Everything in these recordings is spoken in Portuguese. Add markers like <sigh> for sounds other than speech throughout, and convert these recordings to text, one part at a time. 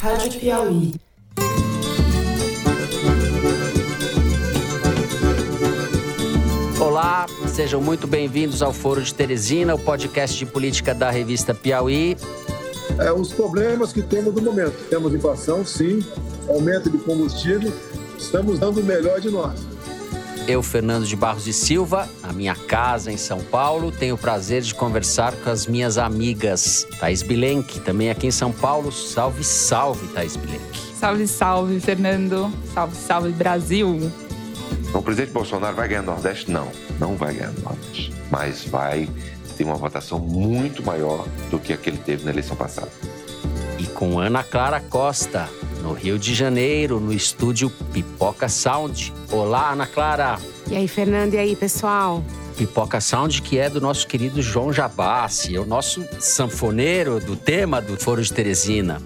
Rádio Piauí. Olá, sejam muito bem-vindos ao Foro de Teresina, o podcast de política da revista Piauí. É, os problemas que temos no momento. Temos inflação, sim, aumento de combustível, estamos dando o melhor de nós. Eu, Fernando de Barros e Silva, na minha casa em São Paulo, tenho o prazer de conversar com as minhas amigas. Thais Bilenque, também aqui em São Paulo. Salve, salve, Thais Bilenque. Salve, salve, Fernando. Salve, salve, Brasil. O presidente Bolsonaro vai ganhar no Nordeste? Não, não vai ganhar no Nordeste. Mas vai ter uma votação muito maior do que a que ele teve na eleição passada. E com Ana Clara Costa, no Rio de Janeiro, no estúdio Pipoca Sound. Olá, Ana Clara. E aí, Fernando, e aí, pessoal? Pipoca Sound, que é do nosso querido João Jabassi, é o nosso sanfoneiro do tema do Foro de Teresina.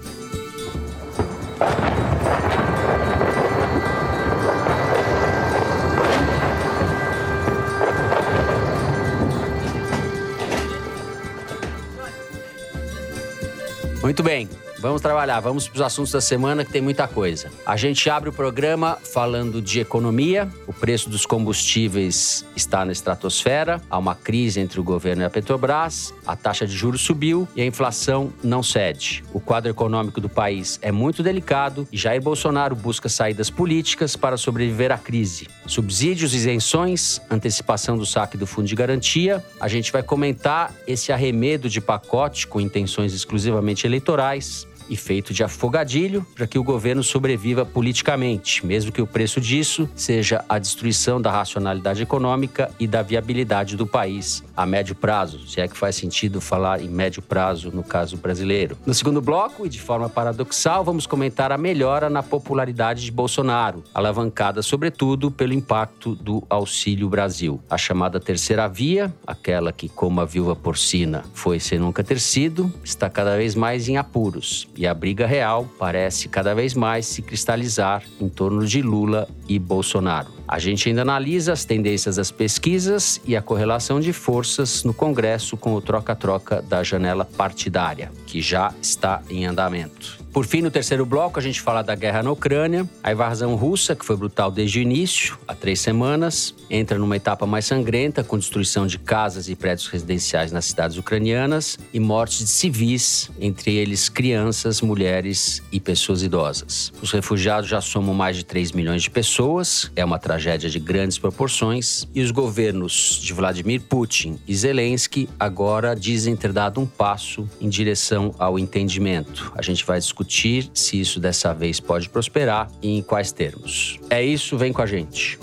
Muito bem. Vamos trabalhar, vamos para os assuntos da semana que tem muita coisa. A gente abre o programa falando de economia. O preço dos combustíveis está na estratosfera. Há uma crise entre o governo e a Petrobras. A taxa de juros subiu e a inflação não cede. O quadro econômico do país é muito delicado e Jair Bolsonaro busca saídas políticas para sobreviver à crise. Subsídios, isenções, antecipação do saque do fundo de garantia. A gente vai comentar esse arremedo de pacote com intenções exclusivamente eleitorais e feito de afogadilho para que o governo sobreviva politicamente, mesmo que o preço disso seja a destruição da racionalidade econômica e da viabilidade do país a médio prazo, se é que faz sentido falar em médio prazo no caso brasileiro. No segundo bloco, e de forma paradoxal, vamos comentar a melhora na popularidade de Bolsonaro, alavancada sobretudo pelo impacto do Auxílio Brasil. A chamada terceira via, aquela que, como a viúva porcina foi sem nunca ter sido, está cada vez mais em apuros e a briga real parece cada vez mais se cristalizar em torno de Lula e Bolsonaro. A gente ainda analisa as tendências das pesquisas e a correlação de forças no Congresso com o troca-troca da janela partidária, que já está em andamento. Por fim, no terceiro bloco, a gente fala da guerra na Ucrânia, a invasão russa, que foi brutal desde o início, há três semanas, entra numa etapa mais sangrenta, com destruição de casas e prédios residenciais nas cidades ucranianas e mortes de civis, entre eles crianças, mulheres e pessoas idosas. Os refugiados já somam mais de 3 milhões de pessoas, é uma tragédia de grandes proporções, e os governos de Vladimir Putin e Zelensky agora dizem ter dado um passo em direção ao entendimento. A gente vai discutir discutir se isso dessa vez pode prosperar e em quais termos. É isso, vem com a gente.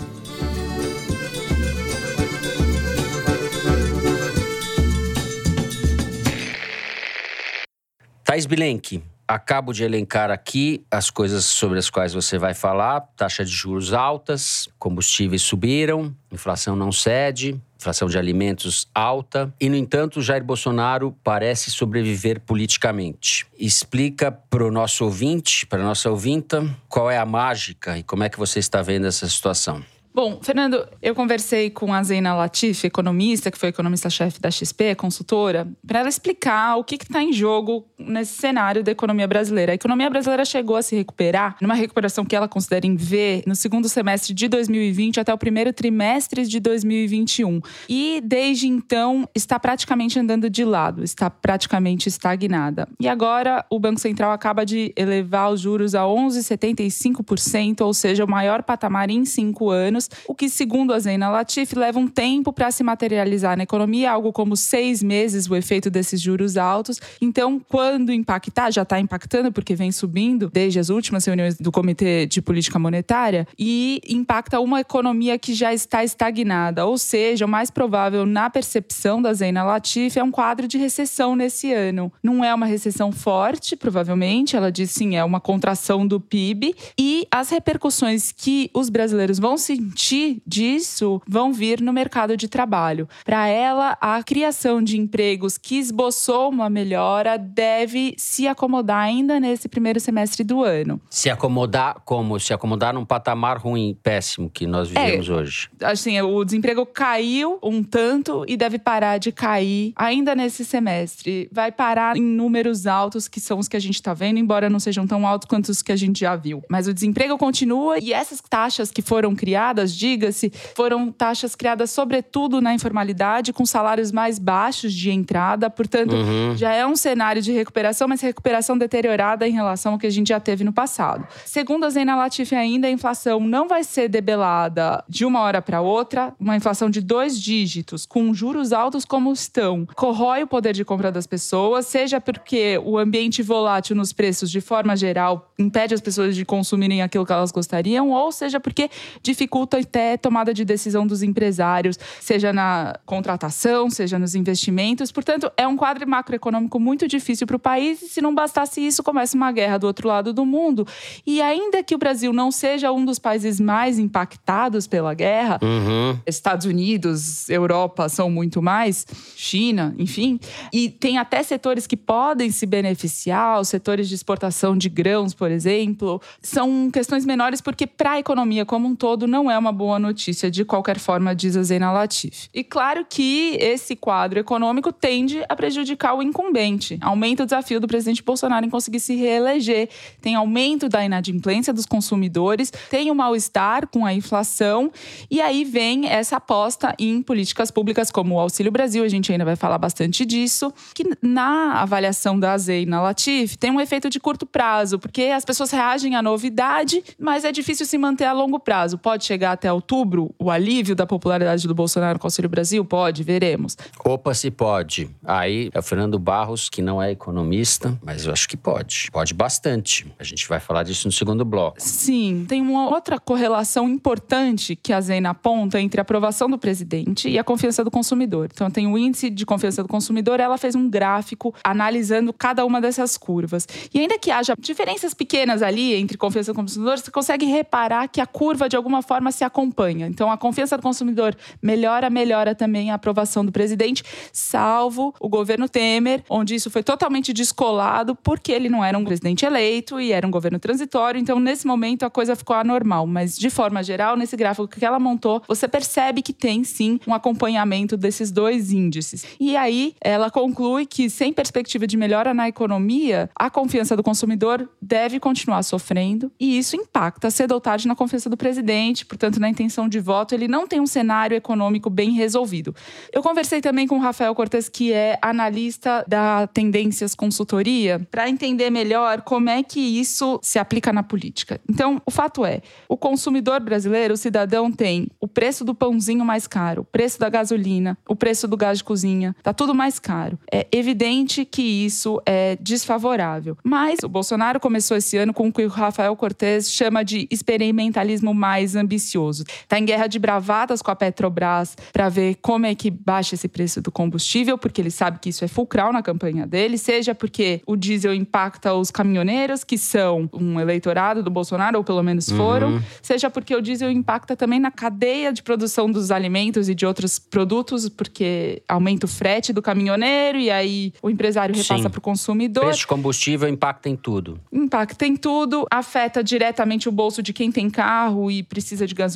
Thais Bilenque, acabo de elencar aqui as coisas sobre as quais você vai falar: taxa de juros altas, combustíveis subiram, inflação não cede, inflação de alimentos alta. E, no entanto, Jair Bolsonaro parece sobreviver politicamente. Explica para o nosso ouvinte, para a nossa ouvinta, qual é a mágica e como é que você está vendo essa situação. Bom, Fernando, eu conversei com a Zeina Latif, economista, que foi economista-chefe da XP, consultora, para ela explicar o que está em jogo nesse cenário da economia brasileira. A economia brasileira chegou a se recuperar, numa recuperação que ela considera em V, no segundo semestre de 2020 até o primeiro trimestre de 2021. E desde então está praticamente andando de lado, está praticamente estagnada. E agora o Banco Central acaba de elevar os juros a 11,75%, ou seja, o maior patamar em cinco anos o que, segundo a Zena Latif, leva um tempo para se materializar na economia, algo como seis meses o efeito desses juros altos. Então, quando impactar, já está impactando, porque vem subindo desde as últimas reuniões do Comitê de Política Monetária, e impacta uma economia que já está estagnada. Ou seja, o mais provável na percepção da Zena Latif é um quadro de recessão nesse ano. Não é uma recessão forte, provavelmente, ela diz sim, é uma contração do PIB, e as repercussões que os brasileiros vão sentir sentir disso vão vir no mercado de trabalho. Para ela, a criação de empregos que esboçou uma melhora deve se acomodar ainda nesse primeiro semestre do ano. Se acomodar como? Se acomodar num patamar ruim, péssimo que nós vivemos é, hoje. Assim, o desemprego caiu um tanto e deve parar de cair ainda nesse semestre. Vai parar em números altos, que são os que a gente está vendo, embora não sejam tão altos quanto os que a gente já viu. Mas o desemprego continua e essas taxas que foram criadas, diga-se, foram taxas criadas sobretudo na informalidade, com salários mais baixos de entrada. Portanto, uhum. já é um cenário de recuperação, mas recuperação deteriorada em relação ao que a gente já teve no passado. Segundo a Zena Latifi, ainda a inflação não vai ser debelada de uma hora para outra. Uma inflação de dois dígitos, com juros altos como estão, corrói o poder de compra das pessoas, seja porque o ambiente volátil nos preços, de forma geral, impede as pessoas de consumirem aquilo que elas gostariam, ou seja porque dificulta até a tomada de decisão dos empresários, seja na contratação, seja nos investimentos. Portanto, é um quadro macroeconômico muito difícil para o país, e se não bastasse isso, começa uma guerra do outro lado do mundo. E ainda que o Brasil não seja um dos países mais impactados pela guerra, uhum. Estados Unidos, Europa são muito mais, China, enfim, e tem até setores que podem se beneficiar, os setores de exportação de grãos, por exemplo, são questões menores porque para a economia como um todo não é uma boa notícia de qualquer forma, diz a Zena Latif. E claro que esse quadro econômico tende a prejudicar o incumbente. Aumenta o desafio do presidente Bolsonaro em conseguir se reeleger, tem aumento da inadimplência dos consumidores, tem o mal-estar com a inflação e aí vem essa aposta em políticas públicas como o Auxílio Brasil, a gente ainda vai falar bastante disso, que na avaliação da Zeina Latif tem um efeito de curto prazo, porque as pessoas reagem à novidade, mas é difícil se manter a longo prazo. Pode chegar até outubro o alívio da popularidade do Bolsonaro com o Auxílio Brasil? Pode, veremos. Opa, se pode. Aí é o Fernando Barros, que não é economista, mas eu acho que pode. Pode bastante. A gente vai falar disso no segundo bloco. Sim, tem uma outra correlação importante que a Zeina aponta entre a aprovação do presidente e a confiança do consumidor. Então, tem o índice de confiança do consumidor, ela fez um gráfico analisando cada uma dessas curvas. E ainda que haja diferenças pequenas ali entre confiança do consumidor, você consegue reparar que a curva de alguma forma se acompanha. Então, a confiança do consumidor melhora, melhora também a aprovação do presidente, salvo o governo Temer, onde isso foi totalmente descolado porque ele não era um presidente eleito e era um governo transitório. Então, nesse momento, a coisa ficou anormal. Mas, de forma geral, nesse gráfico que ela montou, você percebe que tem sim um acompanhamento desses dois índices. E aí, ela conclui que, sem perspectiva de melhora na economia, a confiança do consumidor deve continuar sofrendo e isso impacta cedo ou tarde na confiança do presidente, portanto, na intenção de voto. Ele não tem um cenário econômico bem resolvido. Eu conversei também com o Rafael Cortes, que é analista da Tendências Consultoria, para entender melhor como é que isso se aplica na política. Então, o fato é, o consumidor brasileiro, o cidadão, tem o preço do pãozinho mais caro, o preço da gasolina, o preço do gás de cozinha, tá tudo mais caro. É evidente que isso é desfavorável. Mas o Bolsonaro começou esse ano com o que o Rafael Cortes chama de experimentalismo mais ambicioso. Tá em guerra de bravatas com a Petrobras para ver como é que baixa esse preço do combustível, porque ele sabe que isso é fulcral na campanha dele, seja porque o diesel impacta os caminhoneiros, que são um eleitorado do Bolsonaro, ou pelo menos foram, uhum. seja porque o diesel impacta também na cadeia de produção dos alimentos e de outros produtos, porque aumenta o frete do caminhoneiro e aí o empresário repassa para o consumidor. Preço de combustível impacta em tudo. Impacta em tudo, afeta diretamente o bolso de quem tem carro e precisa de gasolina,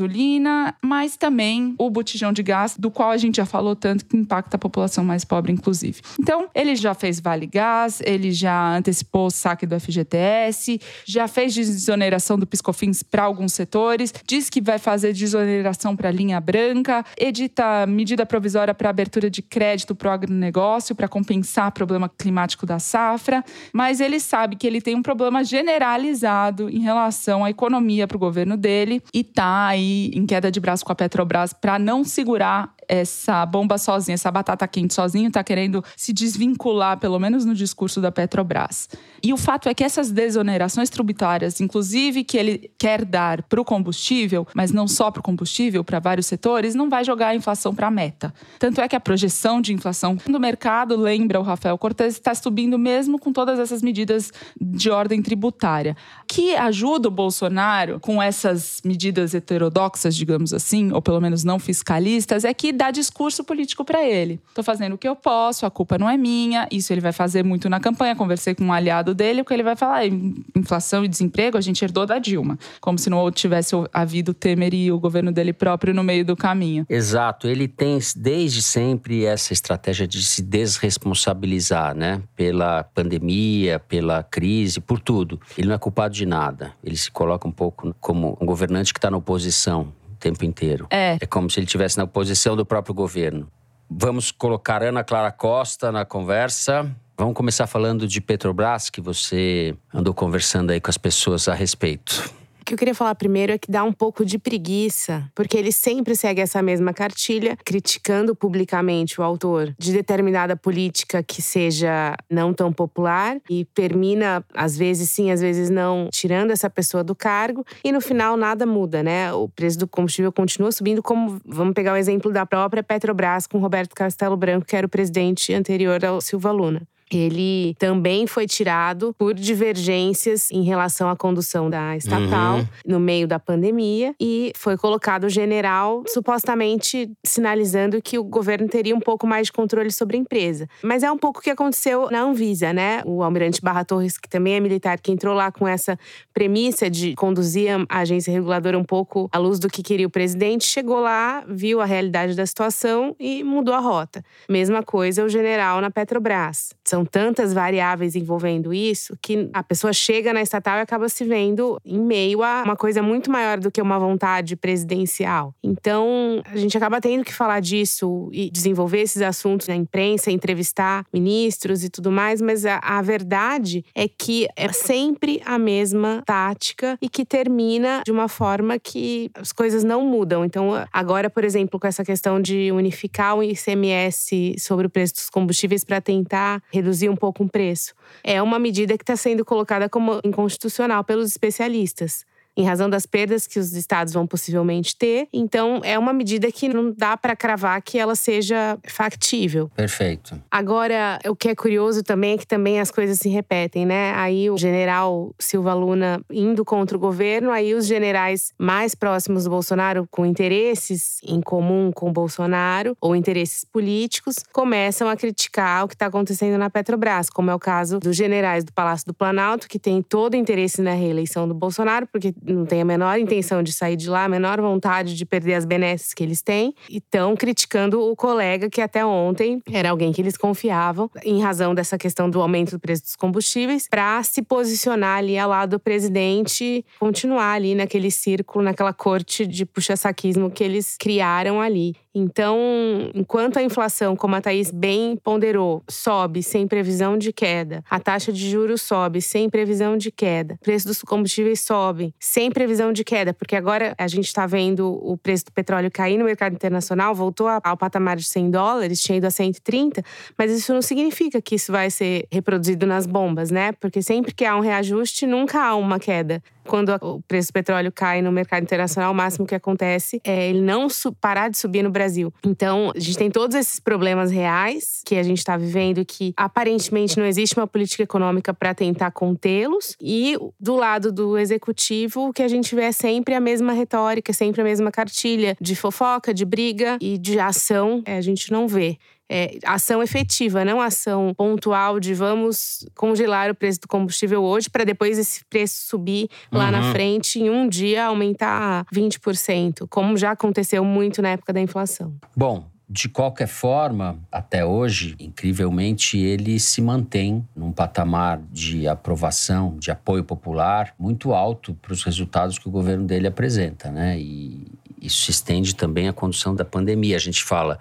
mas também o botijão de gás, do qual a gente já falou tanto que impacta a população mais pobre, inclusive. Então, ele já fez Vale Gás, ele já antecipou o saque do FGTS, já fez desoneração do Piscofins para alguns setores, diz que vai fazer desoneração para a linha branca, edita medida provisória para abertura de crédito para o agronegócio para compensar o problema climático da safra, mas ele sabe que ele tem um problema generalizado em relação à economia para o governo dele e tá aí em queda de braço com a Petrobras para não segurar essa bomba sozinha, essa batata quente sozinho, está querendo se desvincular, pelo menos no discurso da Petrobras. E o fato é que essas desonerações tributárias, inclusive que ele quer dar para o combustível, mas não só para o combustível, para vários setores, não vai jogar a inflação para a meta. Tanto é que a projeção de inflação do mercado, lembra o Rafael Cortes, está subindo mesmo com todas essas medidas de ordem tributária. Que ajuda o Bolsonaro com essas medidas heterodoxas, digamos assim, ou pelo menos não fiscalistas, é que dá discurso político para ele. Estou fazendo o que eu posso, a culpa não é minha, isso ele vai fazer muito na campanha. Conversei com um aliado dele, o que ele vai falar, inflação e desemprego a gente herdou da Dilma, como se não tivesse havido Temer e o governo dele próprio no meio do caminho. Exato, ele tem desde sempre essa estratégia de se desresponsabilizar, né, pela pandemia, pela crise, por tudo. Ele não é culpado de nada. Ele se coloca um pouco como um governante que está na oposição tempo inteiro. É. É como se ele estivesse na oposição do próprio governo. Vamos colocar Ana Clara Costa na conversa. Vamos começar falando de Petrobras, que você andou conversando aí com as pessoas a respeito. Que eu queria falar primeiro é que dá um pouco de preguiça, porque ele sempre segue essa mesma cartilha, criticando publicamente o autor de determinada política que seja não tão popular e termina, às vezes sim, às vezes não, tirando essa pessoa do cargo e no final nada muda, né? O preço do combustível continua subindo, como vamos pegar o exemplo da própria Petrobras com Roberto Castelo Branco, que era o presidente anterior ao Silva Luna ele também foi tirado por divergências em relação à condução da estatal uhum. no meio da pandemia e foi colocado o general supostamente sinalizando que o governo teria um pouco mais de controle sobre a empresa. Mas é um pouco o que aconteceu na Anvisa, né? O almirante Barra Torres, que também é militar, que entrou lá com essa premissa de conduzir a agência reguladora um pouco à luz do que queria o presidente, chegou lá, viu a realidade da situação e mudou a rota. Mesma coisa o general na Petrobras. São tantas variáveis envolvendo isso que a pessoa chega na estatal e acaba se vendo em meio a uma coisa muito maior do que uma vontade presidencial. Então, a gente acaba tendo que falar disso e desenvolver esses assuntos na imprensa, entrevistar ministros e tudo mais, mas a, a verdade é que é sempre a mesma tática e que termina de uma forma que as coisas não mudam. Então, agora, por exemplo, com essa questão de unificar o ICMS sobre o preço dos combustíveis para tentar reduzir um pouco o preço. É uma medida que está sendo colocada como inconstitucional pelos especialistas em razão das perdas que os estados vão possivelmente ter. Então, é uma medida que não dá para cravar que ela seja factível. Perfeito. Agora, o que é curioso também é que também as coisas se repetem, né? Aí o general Silva Luna indo contra o governo, aí os generais mais próximos do Bolsonaro, com interesses em comum com o Bolsonaro ou interesses políticos, começam a criticar o que está acontecendo na Petrobras, como é o caso dos generais do Palácio do Planalto, que têm todo o interesse na reeleição do Bolsonaro, porque não tem a menor intenção de sair de lá, a menor vontade de perder as benesses que eles têm, e estão criticando o colega que até ontem era alguém que eles confiavam, em razão dessa questão do aumento do preço dos combustíveis, para se posicionar ali ao lado do presidente, continuar ali naquele círculo, naquela corte de puxa-saquismo que eles criaram ali. Então, enquanto a inflação, como a Thaís bem ponderou, sobe sem previsão de queda, a taxa de juros sobe sem previsão de queda, o preço dos combustíveis sobe sem previsão de queda, porque agora a gente está vendo o preço do petróleo cair no mercado internacional, voltou ao patamar de 100 dólares, tinha ido a 130, mas isso não significa que isso vai ser reproduzido nas bombas, né? Porque sempre que há um reajuste, nunca há uma queda. Quando o preço do petróleo cai no mercado internacional, o máximo que acontece é ele não parar de subir no Brasil. Então, a gente tem todos esses problemas reais que a gente está vivendo, que aparentemente não existe uma política econômica para tentar contê-los. E do lado do executivo, o que a gente vê é sempre a mesma retórica, sempre a mesma cartilha de fofoca, de briga e de ação. É, a gente não vê é, ação efetiva, não ação pontual de vamos congelar o preço do combustível hoje para depois esse preço subir lá uhum. na frente em um dia aumentar 20%, como já aconteceu muito na época da inflação. Bom, de qualquer forma, até hoje, incrivelmente, ele se mantém num patamar de aprovação, de apoio popular muito alto para os resultados que o governo dele apresenta, né? E isso se estende também à condução da pandemia. A gente fala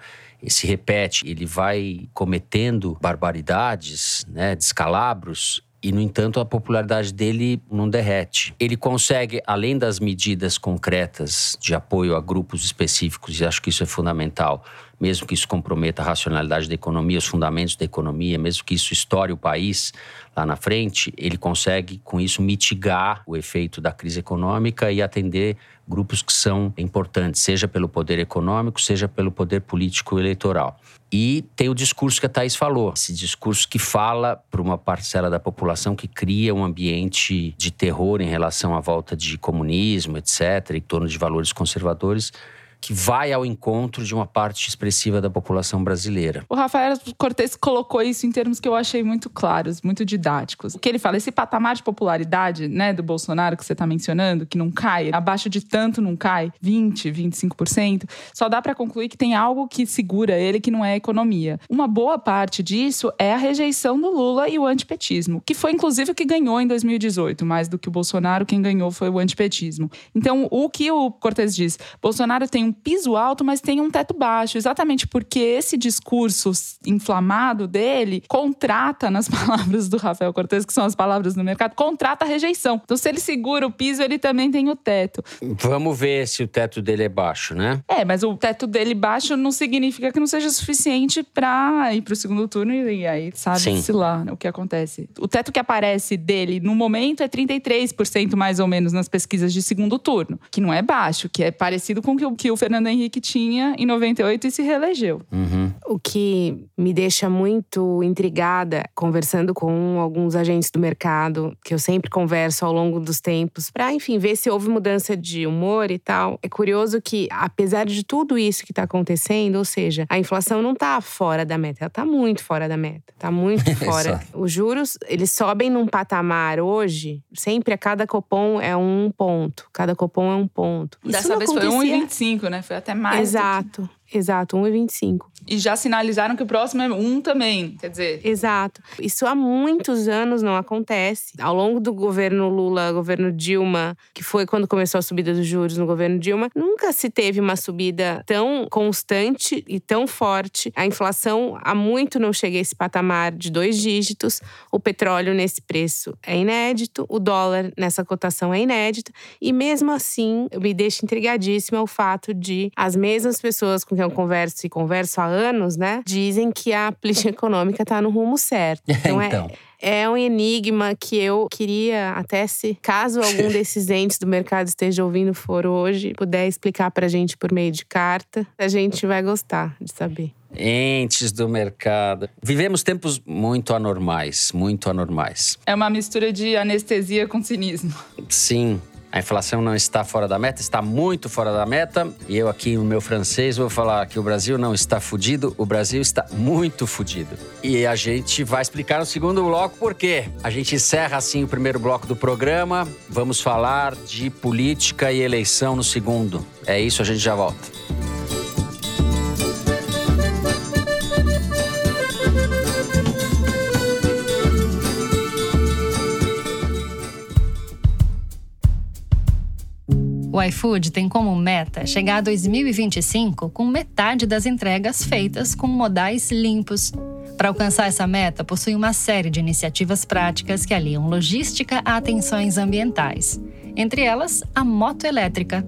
se repete, ele vai cometendo barbaridades, né, descalabros, e, no entanto, a popularidade dele não derrete. Ele consegue, além das medidas concretas de apoio a grupos específicos, e acho que isso é fundamental, mesmo que isso comprometa a racionalidade da economia, os fundamentos da economia, mesmo que isso estoure o país lá na frente, ele consegue com isso mitigar o efeito da crise econômica e atender grupos que são importantes, seja pelo poder econômico, seja pelo poder político eleitoral. E tem o discurso que a Thais falou, esse discurso que fala para uma parcela da população que cria um ambiente de terror em relação à volta de comunismo, etc., em torno de valores conservadores que vai ao encontro de uma parte expressiva da população brasileira. O Rafael Cortes colocou isso em termos que eu achei muito claros, muito didáticos. O que ele fala, esse patamar de popularidade, né, do Bolsonaro que você está mencionando, que não cai, abaixo de tanto não cai, 20, 25%, só dá para concluir que tem algo que segura ele que não é a economia. Uma boa parte disso é a rejeição do Lula e o antipetismo, que foi inclusive o que ganhou em 2018, mais do que o Bolsonaro, quem ganhou foi o antipetismo. Então, o que o Cortes diz? Bolsonaro tem um piso alto, mas tem um teto baixo, exatamente porque esse discurso inflamado dele contrata, nas <laughs> palavras do Rafael Cortes, que são as palavras do mercado, contrata a rejeição. Então, se ele segura o piso, ele também tem o teto. Vamos ver se o teto dele é baixo, né? É, mas o teto dele baixo não significa que não seja suficiente para ir para o segundo turno e aí sabe-se lá né, o que acontece. O teto que aparece dele no momento é 33% mais ou menos nas pesquisas de segundo turno, que não é baixo, que é parecido com o que o, que o Fernando Henrique tinha em 98 e se reelegeu. Uhum. O que me deixa muito intrigada, conversando com alguns agentes do mercado, que eu sempre converso ao longo dos tempos, para, enfim, ver se houve mudança de humor e tal. É curioso que, apesar de tudo isso que está acontecendo, ou seja, a inflação não está fora da meta, ela está muito fora da meta, está muito <laughs> fora. Os juros, eles sobem num patamar hoje, sempre a cada copom é um ponto, cada copom é um ponto. Dessa vez acontecia... foi 1,25, né? Foi até mais. Exato. Exato, 1,25. E já sinalizaram que o próximo é 1 também, quer dizer. Exato. Isso há muitos anos não acontece. Ao longo do governo Lula, governo Dilma, que foi quando começou a subida dos juros no governo Dilma, nunca se teve uma subida tão constante e tão forte. A inflação há muito não chega a esse patamar de dois dígitos. O petróleo nesse preço é inédito, o dólar nessa cotação é inédito. E mesmo assim, me deixa intrigadíssima o fato de as mesmas pessoas com quem eu converso e converso há anos, né? Dizem que a política econômica está no rumo certo. <laughs> Então, é, então. é é um enigma que eu queria até se caso algum <laughs> desses entes do mercado esteja ouvindo for hoje, puder explicar pra gente por meio de carta, a gente vai gostar de saber. Entes do mercado. Vivemos tempos muito anormais, muito anormais. É uma mistura de anestesia com cinismo. Sim, a inflação não está fora da meta, está muito fora da meta. E eu aqui no meu francês vou falar que o Brasil não está fudido, o Brasil está muito fudido. E a gente vai explicar no segundo bloco por quê. A gente encerra assim o primeiro bloco do programa. Vamos falar de política e eleição no segundo. É isso, a gente já volta. O iFood tem como meta chegar a 2025 com metade das entregas feitas com modais limpos. Para alcançar essa meta, possui uma série de iniciativas práticas que aliam logística a atenções ambientais. Entre elas, a moto elétrica.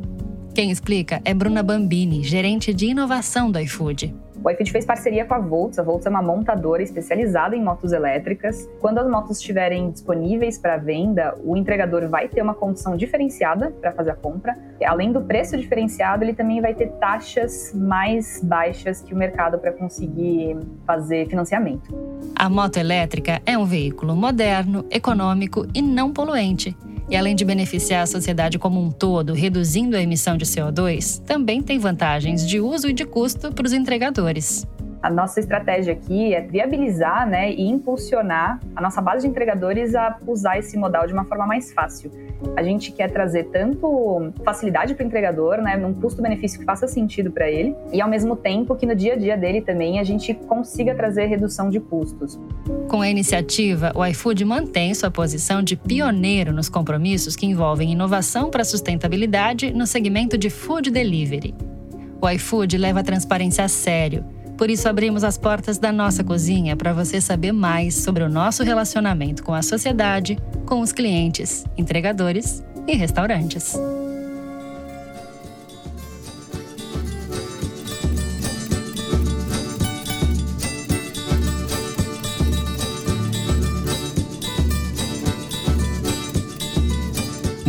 Quem explica é Bruna Bambini, gerente de inovação do iFood. O iFit fez parceria com a Volts. A Volts é uma montadora especializada em motos elétricas. Quando as motos estiverem disponíveis para venda, o entregador vai ter uma condição diferenciada para fazer a compra. Além do preço diferenciado, ele também vai ter taxas mais baixas que o mercado para conseguir fazer financiamento. A moto elétrica é um veículo moderno, econômico e não poluente. E além de beneficiar a sociedade como um todo, reduzindo a emissão de CO2, também tem vantagens de uso e de custo para os entregadores. A nossa estratégia aqui é viabilizar né, e impulsionar a nossa base de entregadores a usar esse modal de uma forma mais fácil. A gente quer trazer tanto facilidade para o entregador, né, num custo-benefício que faça sentido para ele, e ao mesmo tempo que no dia a dia dele também a gente consiga trazer redução de custos. Com a iniciativa, o iFood mantém sua posição de pioneiro nos compromissos que envolvem inovação para sustentabilidade no segmento de food delivery. O iFood leva a transparência a sério por isso, abrimos as portas da nossa cozinha para você saber mais sobre o nosso relacionamento com a sociedade, com os clientes, entregadores e restaurantes.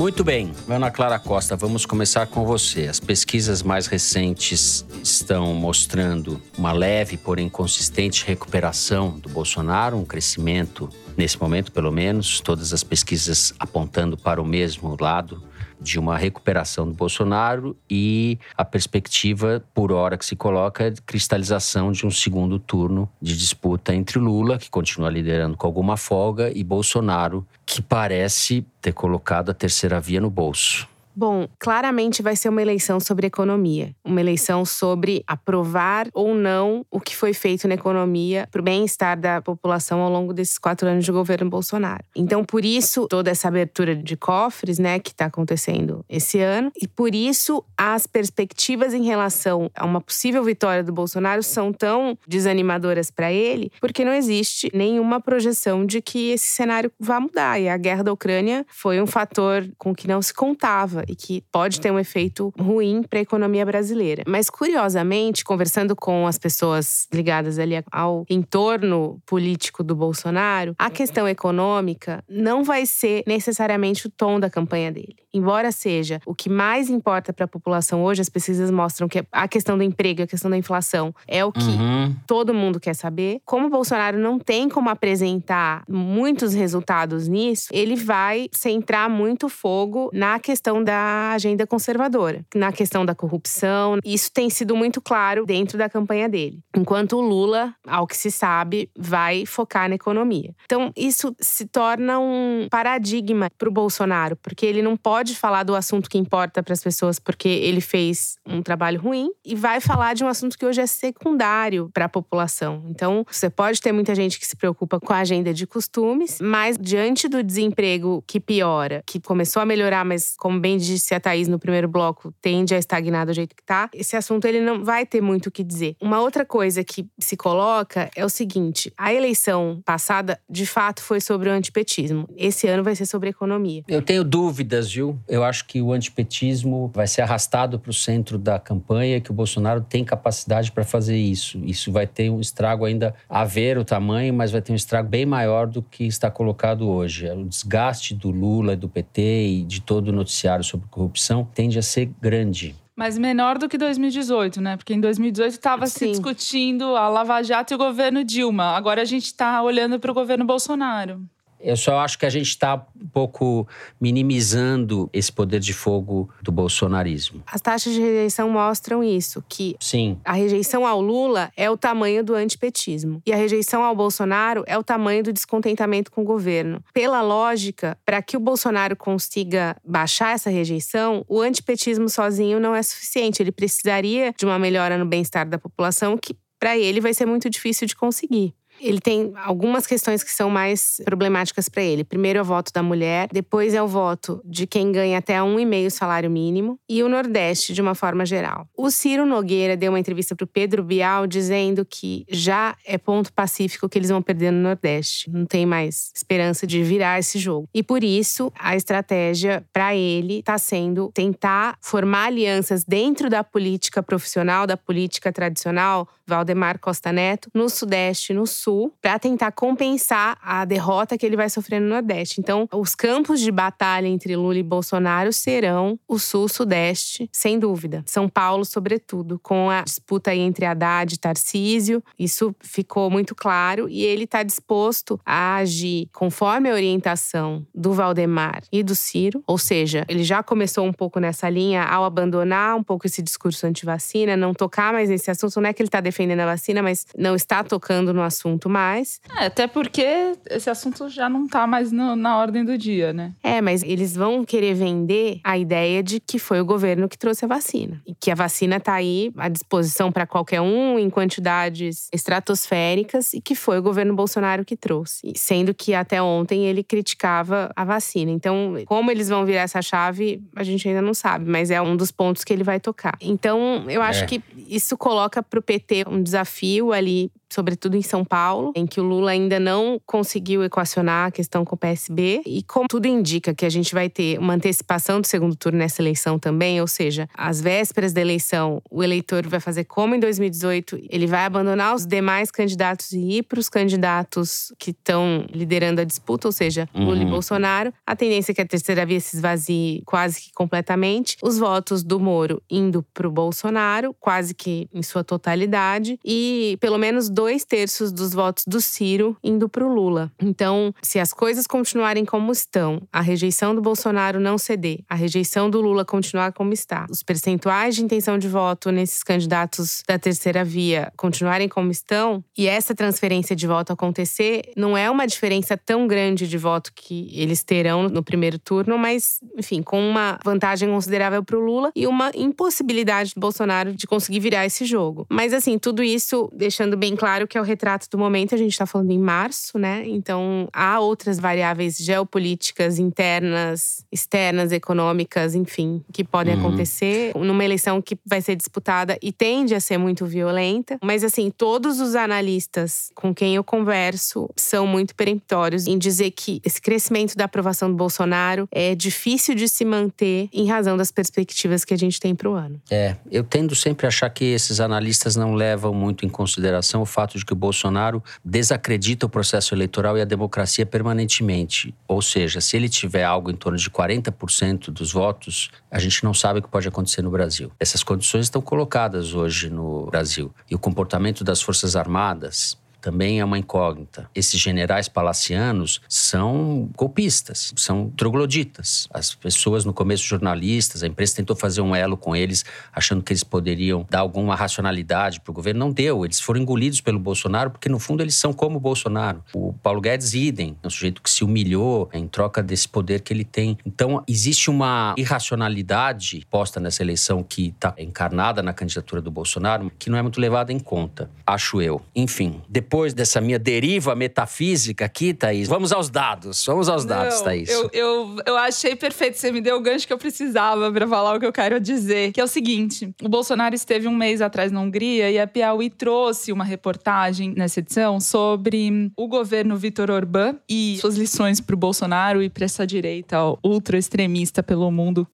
Muito bem, Ana Clara Costa, vamos começar com você. As pesquisas mais recentes estão mostrando uma leve, porém consistente recuperação do Bolsonaro, um crescimento, nesse momento pelo menos, todas as pesquisas apontando para o mesmo lado de uma recuperação do Bolsonaro e a perspectiva, por hora que se coloca, é de cristalização de um segundo turno de disputa entre Lula, que continua liderando com alguma folga, e Bolsonaro, que parece ter colocado a terceira via no bolso. Bom, claramente vai ser uma eleição sobre economia, uma eleição sobre aprovar ou não o que foi feito na economia para o bem-estar da população ao longo desses quatro anos de governo Bolsonaro. Então, por isso, toda essa abertura de cofres, né, que está acontecendo esse ano, e por isso as perspectivas em relação a uma possível vitória do Bolsonaro são tão desanimadoras para ele, porque não existe nenhuma projeção de que esse cenário vá mudar. E a guerra da Ucrânia foi um fator com que não se contava e que pode ter um efeito ruim para a economia brasileira. Mas curiosamente, conversando com as pessoas ligadas ali ao entorno político do Bolsonaro, a questão econômica não vai ser necessariamente o tom da campanha dele. Embora seja o que mais importa para a população hoje, as pesquisas mostram que a questão do emprego, a questão da inflação é o que uhum. todo mundo quer saber. Como o Bolsonaro não tem como apresentar muitos resultados nisso, ele vai centrar muito fogo na questão da da agenda conservadora. Na questão da corrupção, isso tem sido muito claro dentro da campanha dele. Enquanto o Lula, ao que se sabe, vai focar na economia. Então, isso se torna um paradigma para o Bolsonaro, porque ele não pode falar do assunto que importa para as pessoas porque ele fez um trabalho ruim e vai falar de um assunto que hoje é secundário para a população. Então, você pode ter muita gente que se preocupa com a agenda de costumes, mas diante do desemprego que piora, que começou a melhorar, mas como bem disse a Thaís no primeiro bloco, tende a estagnar do jeito que tá, esse assunto ele não vai ter muito o que dizer. Uma outra coisa que se coloca é o seguinte: a eleição passada, de fato, foi sobre o antipetismo. Esse ano vai ser sobre economia. Eu tenho dúvidas, viu? Eu acho que o antipetismo vai ser arrastado para o centro da campanha, que o Bolsonaro tem capacidade para fazer isso. Isso vai ter um estrago ainda a ver o tamanho, mas vai ter um estrago bem maior do que está colocado hoje. O desgaste do Lula do PT e de todo o noticiário sobre corrupção tende a ser grande. Mas menor do que 2018, né? Porque em 2018 estava se discutindo a Lava Jato e o governo Dilma. Agora a gente está olhando para o governo Bolsonaro. Eu só acho que a gente está um pouco minimizando esse poder de fogo do bolsonarismo. As taxas de rejeição mostram isso, que Sim. a rejeição ao Lula é o tamanho do antipetismo e a rejeição ao Bolsonaro é o tamanho do descontentamento com o governo. Pela lógica, para que o Bolsonaro consiga baixar essa rejeição, o antipetismo sozinho não é suficiente. Ele precisaria de uma melhora no bem-estar da população que para ele vai ser muito difícil de conseguir. Ele tem algumas questões que são mais problemáticas para ele. Primeiro é o voto da mulher, depois é o voto de quem ganha até um e meio salário mínimo e o Nordeste de uma forma geral. O Ciro Nogueira deu uma entrevista para o Pedro Bial dizendo que já é ponto pacífico que eles vão perder no Nordeste. Não tem mais esperança de virar esse jogo. E por isso, a estratégia para ele está sendo tentar formar alianças dentro da política profissional, da política tradicional, Valdemar Costa Neto, no Sudeste, no Sul Sul para tentar compensar a derrota que ele vai sofrer no Nordeste. Então, os campos de batalha entre Lula e Bolsonaro serão o Sul, Sudeste, sem dúvida. São Paulo, sobretudo, com a disputa aí entre Haddad e Tarcísio. Isso ficou muito claro e ele está disposto a agir conforme a orientação do Valdemar e do Ciro, ou seja, ele já começou um pouco nessa linha ao abandonar um pouco esse discurso anti-vacina, não tocar mais nesse assunto. Não é que ele está defendendo a vacina, mas não está tocando no assunto assunto mais. É, até porque esse assunto já não tá mais no, na ordem do dia, né? É, mas eles vão querer vender a ideia de que foi o governo que trouxe a vacina. E que a vacina tá aí à disposição para qualquer um, em quantidades estratosféricas, e que foi o governo Bolsonaro que trouxe. Sendo que até ontem ele criticava a vacina. Então, como eles vão virar essa chave, a gente ainda não sabe, mas é um dos pontos que ele vai tocar. Então, eu acho é. que isso coloca para o PT um desafio ali sobretudo em São Paulo, em que o Lula ainda não conseguiu equacionar a questão com o PSB. E como tudo indica que a gente vai ter uma antecipação do segundo turno nessa eleição também, ou seja, às vésperas da eleição, o eleitor vai fazer como em 2018, ele vai abandonar os demais candidatos e ir para os candidatos que estão liderando a disputa, ou seja, Lula uhum. e Bolsonaro. A tendência é que a terceira via se esvazie quase que completamente. Os votos do Moro indo para o Bolsonaro, quase que em sua totalidade, e pelo menos dois terços dos votos do Ciro indo para o Lula. Então, se as coisas continuarem como estão, a rejeição do Bolsonaro não ceder, a rejeição do Lula continuar como está, os percentuais de intenção de voto nesses candidatos da terceira via continuarem como estão, e essa transferência de voto acontecer, não é uma diferença tão grande de voto que eles terão no primeiro turno, mas, enfim, com uma vantagem considerável para o Lula e uma impossibilidade do Bolsonaro de conseguir virar esse jogo. Mas, assim, tudo isso deixando bem claro que é o retrato do momento, a gente está falando em março, né? Então, há outras variáveis geopolíticas internas, externas, econômicas, enfim, que podem uhum. acontecer numa eleição que vai ser disputada e tende a ser muito violenta. Mas, assim, todos os analistas com quem eu converso são muito peremptórios em dizer que esse crescimento da aprovação do Bolsonaro é difícil de se manter em razão das perspectivas que a gente tem para o ano. É, eu tendo sempre a achar que esses analistas não levam muito em consideração o fato de que o Bolsonaro desacredita o processo eleitoral e a democracia permanentemente. Ou seja, se ele tiver algo em torno de 40% dos votos, a gente não sabe o que pode acontecer no Brasil. Essas condições estão colocadas hoje no Brasil. E o comportamento das Forças Armadas, também é uma incógnita. Esses generais palacianos são golpistas, são trogloditas. As pessoas, no começo, jornalistas, a imprensa tentou fazer um elo com eles, achando que eles poderiam dar alguma racionalidade para o governo. Não deu. Eles foram engolidos pelo Bolsonaro, porque, no fundo, eles são como o Bolsonaro. O Paulo Guedes, idem. É um sujeito que se humilhou em troca desse poder que ele tem. Então, existe uma irracionalidade posta nessa eleição que está encarnada na candidatura do Bolsonaro, que não é muito levada em conta, acho eu. Enfim, depois depois dessa minha deriva metafísica aqui, Thaís, vamos aos dados. Vamos aos dados, Não, Thaís. Eu, eu, eu achei perfeito. Você me deu o gancho que eu precisava para falar o que eu quero dizer. Que é o seguinte: o Bolsonaro esteve um mês atrás na Hungria e a Piauí trouxe uma reportagem nessa edição sobre o governo Vitor Orbán e suas lições para o Bolsonaro e para essa direita ultra extremista pelo mundo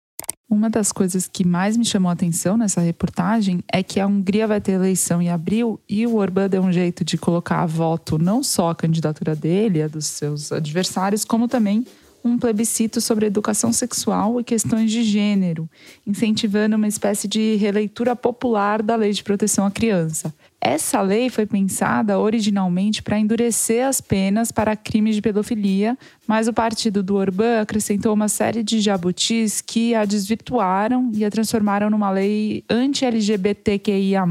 uma das coisas que mais me chamou a atenção nessa reportagem é que a Hungria vai ter eleição em abril e o Orbán deu um jeito de colocar a voto não só a candidatura dele, a dos seus adversários, como também um plebiscito sobre educação sexual e questões de gênero, incentivando uma espécie de releitura popular da Lei de Proteção à Criança. Essa lei foi pensada originalmente para endurecer as penas para crimes de pedofilia, mas o partido do Orbán acrescentou uma série de jabutis que a desvirtuaram e a transformaram numa lei anti-LGBTQIA.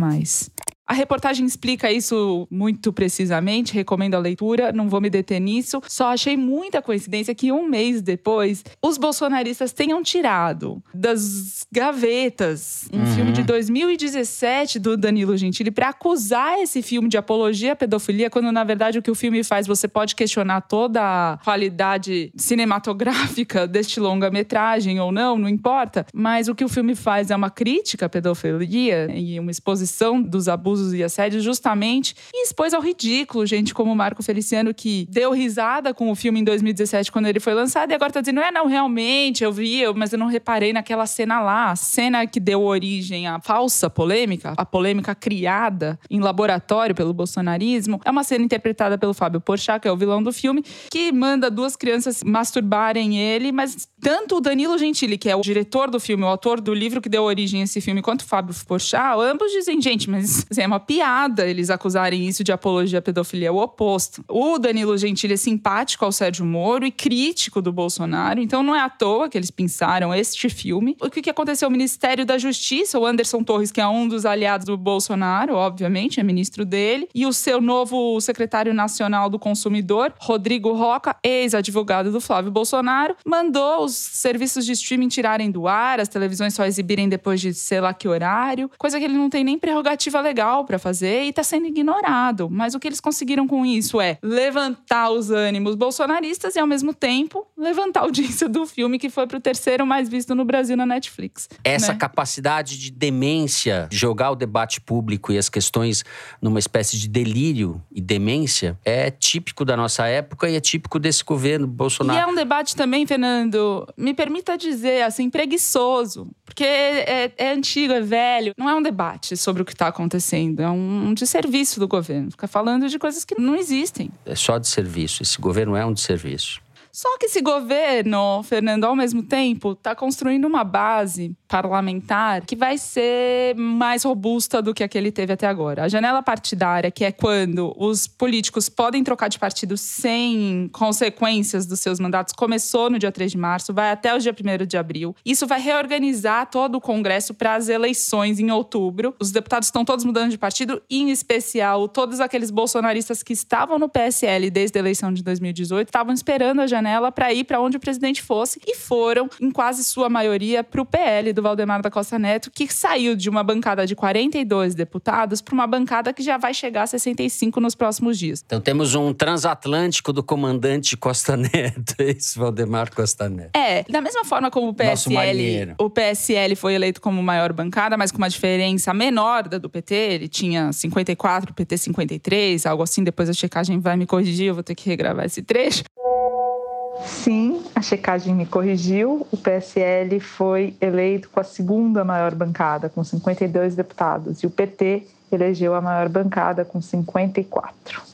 A reportagem explica isso muito precisamente, recomendo a leitura, não vou me deter nisso. Só achei muita coincidência que um mês depois os bolsonaristas tenham tirado das gavetas um uhum. filme de 2017 do Danilo Gentili para acusar esse filme de apologia à pedofilia, quando na verdade o que o filme faz, você pode questionar toda a qualidade cinematográfica deste longa-metragem ou não, não importa, mas o que o filme faz é uma crítica à pedofilia e uma exposição dos abusos abusos e assédios justamente e expôs ao ridículo gente como o Marco Feliciano que deu risada com o filme em 2017 quando ele foi lançado e agora tá dizendo, é não, realmente, eu vi, mas eu não reparei naquela cena lá, a cena que deu origem à falsa polêmica, a polêmica criada em laboratório pelo bolsonarismo, é uma cena interpretada pelo Fábio Porchat, que é o vilão do filme, que manda duas crianças masturbarem ele, mas tanto o Danilo Gentili, que é o diretor do filme, o autor do livro que deu origem a esse filme, quanto o Fábio Porchat, ambos dizem, gente, mas assim, é uma piada eles acusarem isso de apologia à pedofilia, é o oposto. O Danilo Gentili é simpático ao Sérgio Moro e crítico do Bolsonaro, então não é à toa que eles pensaram este filme. O que, que aconteceu? O Ministério da Justiça, o Anderson Torres, que é um dos aliados do Bolsonaro, obviamente, é ministro dele, e o seu novo secretário nacional do consumidor, Rodrigo Roca, ex-advogado do Flávio Bolsonaro, mandou os serviços de streaming tirarem do ar, as televisões só exibirem depois de sei lá que horário, coisa que ele não tem nem prerrogativa legal colossal para fazer e está sendo ignorado. Mas o que eles conseguiram com isso é levantar os ânimos bolsonaristas e, ao mesmo tempo, levantar a audiência do filme, que foi para o terceiro mais visto no Brasil na Netflix. Essa né? capacidade de demência, de jogar o debate público e as questões numa espécie de delírio e demência, é típico da nossa época e é típico desse governo Bolsonaro. E é um debate também, Fernando, me permita dizer, assim, preguiçoso. Porque é, é antigo, é velho. Não é um debate sobre o que está acontecendo. É um, um desserviço do governo. Fica falando de coisas que não existem. É só de serviço. Esse governo é um desserviço. Só que esse governo, Fernando, ao mesmo tempo, está construindo uma base parlamentar que vai ser mais robusta do que a que ele teve até agora. A janela partidária, que é quando os políticos podem trocar de partido sem consequências dos seus mandatos, começou no dia 3 de março, vai até o dia 1 de abril. Isso vai reorganizar todo o Congresso para as eleições em outubro. Os deputados estão todos mudando de partido, em especial todos aqueles bolsonaristas que estavam no PSL desde a eleição de 2018, estavam esperando a janela janela para ir para onde o presidente fosse e foram, em quase sua maioria, para o PL do Valdemar da Costa Neto, que saiu de uma bancada de 42 deputados para uma bancada que já vai chegar a 65 nos próximos dias. Então temos um transatlântico do comandante Costa <laughs> Neto, esse Valdemar Costa Neto. É, da mesma forma como o PSL, o PSL foi eleito como maior bancada, mas com uma diferença menor da do PT, ele tinha 54, o PT 53, algo assim, depois a checagem vai me corrigir, eu vou ter que regravar esse trecho. Sim, a checagem me corrigiu. O PSL foi eleito com a segunda maior bancada, com 52 deputados, e o PT elegeu a maior bancada, com 54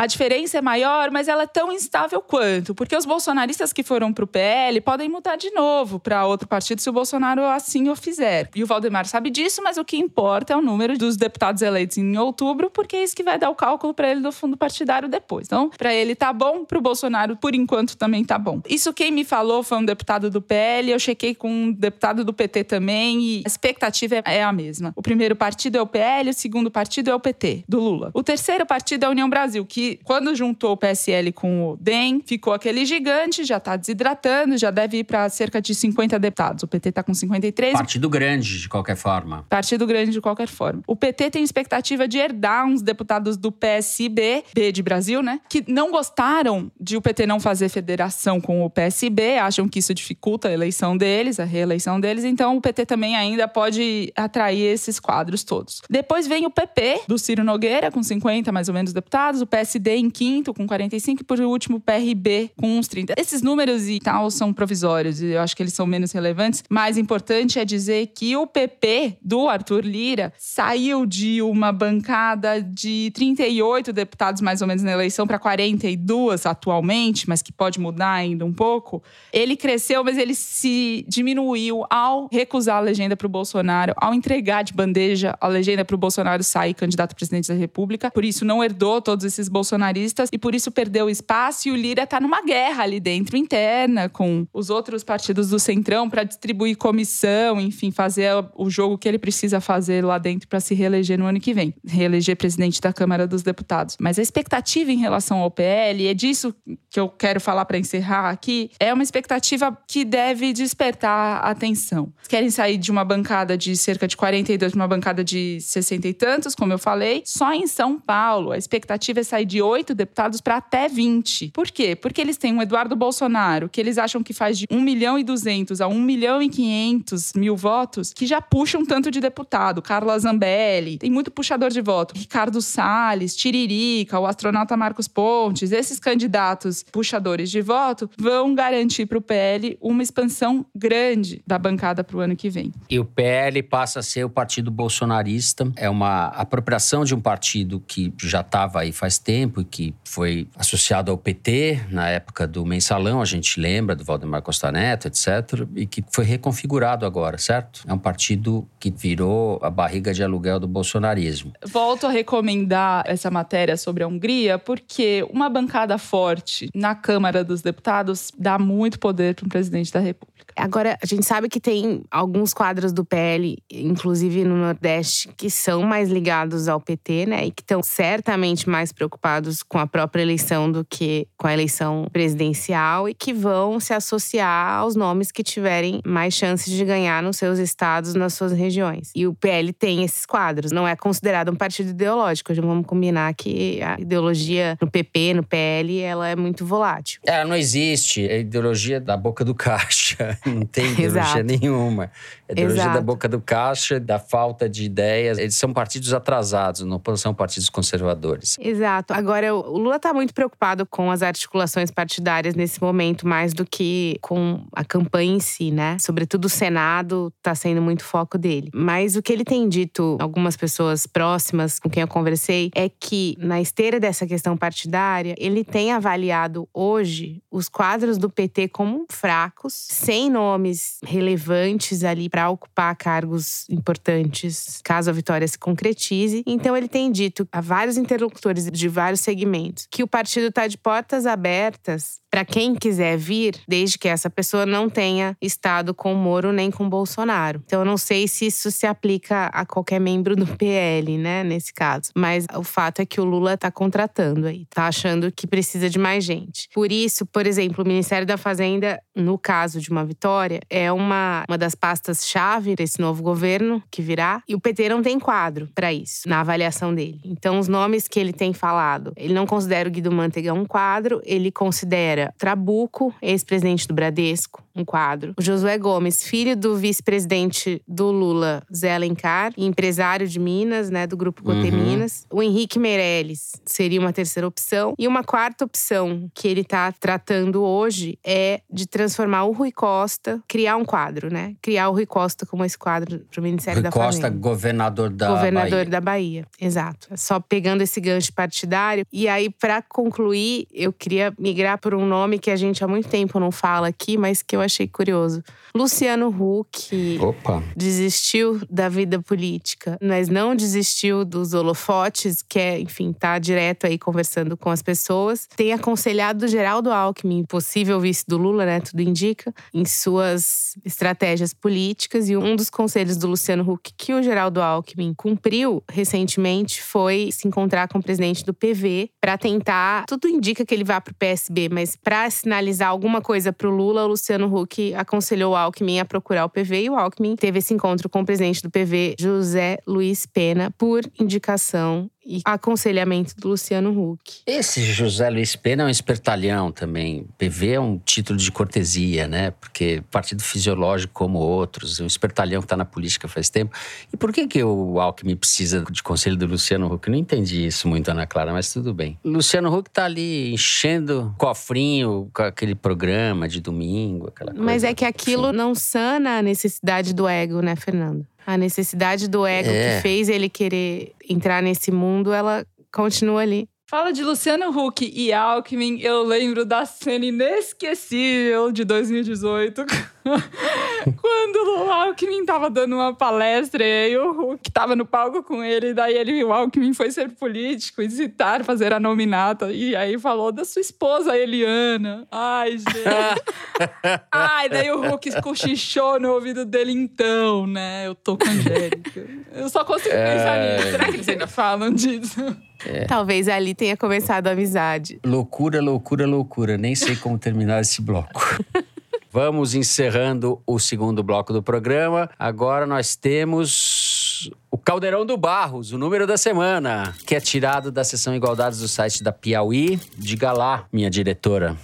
a diferença é maior, mas ela é tão instável quanto. Porque os bolsonaristas que foram para o PL podem mudar de novo para outro partido se o Bolsonaro assim o fizer. E o Valdemar sabe disso, mas o que importa é o número dos deputados eleitos em outubro, porque é isso que vai dar o cálculo para ele do fundo partidário depois. Então, para ele tá bom, para o Bolsonaro, por enquanto, também tá bom. Isso quem me falou foi um deputado do PL, eu chequei com um deputado do PT também, e a expectativa é a mesma. O primeiro partido é o PL, o segundo partido é o PT, do Lula. O terceiro partido é a União Brasil, que quando juntou o PSL com o DEM, ficou aquele gigante, já está desidratando, já deve ir para cerca de 50 deputados. O PT está com 53. Partido grande, de qualquer forma. Partido grande, de qualquer forma. O PT tem expectativa de herdar uns deputados do PSB, B de Brasil, né? Que não gostaram de o PT não fazer federação com o PSB, acham que isso dificulta a eleição deles, a reeleição deles. Então, o PT também ainda pode atrair esses quadros todos. Depois vem o PP, do Ciro Nogueira, com 50 mais ou menos deputados. O PSD PSD em quinto, com 45, e por último, PRB com uns 30. Esses números e tal são provisórios, eu acho que eles são menos relevantes. Mais importante é dizer que o PP do Arthur Lira saiu de uma bancada de 38 deputados, mais ou menos, na eleição, para 42 atualmente, mas que pode mudar ainda um pouco. Ele cresceu, mas ele se diminuiu ao recusar a legenda para o Bolsonaro, ao entregar de bandeja a legenda para o Bolsonaro sair candidato a presidente da República. Por isso, não herdou todos esses bolsonaristas bolsonaristas e por isso perdeu espaço. E o Lira está numa guerra ali dentro, interna, com os outros partidos do Centrão para distribuir comissão, enfim, fazer o jogo que ele precisa fazer lá dentro para se reeleger no ano que vem reeleger presidente da Câmara dos Deputados. Mas a expectativa em relação ao PL, é disso que eu quero falar para encerrar aqui, é uma expectativa que deve despertar atenção. Querem sair de uma bancada de cerca de 42 para uma bancada de 60 e tantos, como eu falei, só em São Paulo. A expectativa é sair de de 8 deputados para até 20. Por quê? Porque eles têm um Eduardo Bolsonaro, que eles acham que faz de 1 milhão e 200 a 1 milhão e 500 mil votos, que já puxa um tanto de deputado. Carla Zambelli, tem muito puxador de voto. Ricardo Salles, Tiririca, o astronauta Marcos Pontes, esses candidatos puxadores de voto vão garantir para o PL uma expansão grande da bancada para o ano que vem. E o PL passa a ser o partido bolsonarista, é uma apropriação de um partido que já estava aí faz tempo tempo e que foi associado ao PT na época do mensalão, a gente lembra do Valdemar Costa Neto, etc., e que foi reconfigurado agora, certo? É um partido que virou a barriga de aluguel do bolsonarismo. Volto a recomendar essa matéria sobre a Hungria, porque uma bancada forte na Câmara dos Deputados dá muito poder para o presidente da República. Agora, a gente sabe que tem alguns quadros do PL, inclusive no Nordeste, que são mais ligados ao PT, né? E que estão certamente mais preocupados preocupados com a própria eleição do que com a eleição presidencial e que vão se associar aos nomes que tiverem mais chances de ganhar nos seus estados, nas suas regiões. E o PL tem esses quadros. Não é considerado um partido ideológico. Já vamos combinar que a ideologia no PP, no PL, ela é muito volátil. É, não existe. É ideologia da boca do caixa. <laughs> Não tem ideologia nenhuma. É ideologia Exato. da boca do caixa, da falta de ideias. Eles são partidos atrasados, não são partidos conservadores. Exato. Agora, o Lula está muito preocupado com as articulações partidárias nesse momento, mais do que com a campanha em si, né? Sobretudo o Senado está sendo muito foco dele. Mas o que ele tem dito, algumas pessoas próximas com quem eu conversei, é que na esteira dessa questão partidária, ele tem avaliado hoje os quadros do PT como fracos, sem nomes relevantes ali para ocupar cargos importantes, caso a vitória se concretize. Então ele tem dito a vários interlocutores de vários segmentos que o partido está de portas abertas para quem quiser vir, desde que essa pessoa não tenha estado com Moro nem com Bolsonaro. Então eu não sei se isso se aplica a qualquer membro do PL, né, nesse caso. Mas o fato é que o Lula está contratando aí, tá achando que precisa de mais gente. Por isso, por exemplo, o Ministério da Fazenda, no caso de uma vitória, é uma, uma das pastas-chave desse novo governo que virá, e o PT não tem quadro para isso na avaliação dele. Então os nomes que ele tem falado, ele não considera o Guido Mantega um quadro, ele considera Trabuco, ex-presidente do Bradesco, um quadro. O Josué Gomes, filho do vice-presidente do Lula, Zé Alencar, empresário de Minas, né, do grupo Cote uhum. Minas. O Henrique Meirelles seria uma terceira opção. E uma quarta opção que ele está tratando hoje é de transformar o Rui Costa, criar um quadro, né? Criar o Rui Costa como esse quadro para o Ministério Rui da Costa, Fazenda. governador da governador Bahia. da Bahia, exato. Só pegando esse gancho partidário. E aí, para concluir, eu queria migrar por um nome que a gente há muito tempo não fala aqui, mas que eu achei curioso. Luciano Huck Opa. desistiu da vida política, mas não desistiu dos holofotes, que é, enfim, tá direto aí conversando com as pessoas. Tem aconselhado o Geraldo Alckmin, possível vice do Lula, né? Tudo indica, em suas estratégias políticas. E um dos conselhos do Luciano Huck que o Geraldo Alckmin cumpriu recentemente foi se encontrar com o presidente do PV para tentar. Tudo indica que ele vá para o PSB, mas para sinalizar alguma coisa para o Lula, o Luciano Huck aconselhou o Alckmin a procurar o PV e o Alckmin teve esse encontro com o presidente do PV, José Luiz Pena, por indicação e aconselhamento do Luciano Huck. Esse José Luiz Pena é um espertalhão também. PV é um título de cortesia, né? Porque partido fisiológico como outros, um espertalhão que está na política faz tempo. E por que, que o Alckmin precisa de conselho do Luciano Huck? Não entendi isso muito, Ana Clara, mas tudo bem. Luciano Huck está ali enchendo cofrinho com aquele programa de domingo, aquela coisa. Mas é que aquilo não sana a necessidade do ego, né, Fernando? A necessidade do ego é. que fez ele querer entrar nesse mundo, ela continua ali. Fala de Luciano Huck e Alckmin, eu lembro da cena inesquecível de 2018. <laughs> <laughs> Quando o Alckmin tava dando uma palestra e aí o Huck tava no palco com ele, e daí ele, o Alckmin foi ser político citar, fazer a nominata. E aí falou da sua esposa, Eliana. Ai, gente. <laughs> Ai, daí o Huck cochichou no ouvido dele, então, né? Eu tô com a Angélica. Eu só consigo pensar é... nisso. Será que eles ainda falam disso? É. Talvez ali tenha começado a amizade. Loucura, loucura, loucura. Nem sei como terminar esse bloco. <laughs> Vamos encerrando o segundo bloco do programa. Agora nós temos o Caldeirão do Barros, o número da semana, que é tirado da seção Igualdades do site da Piauí. Diga lá, minha diretora.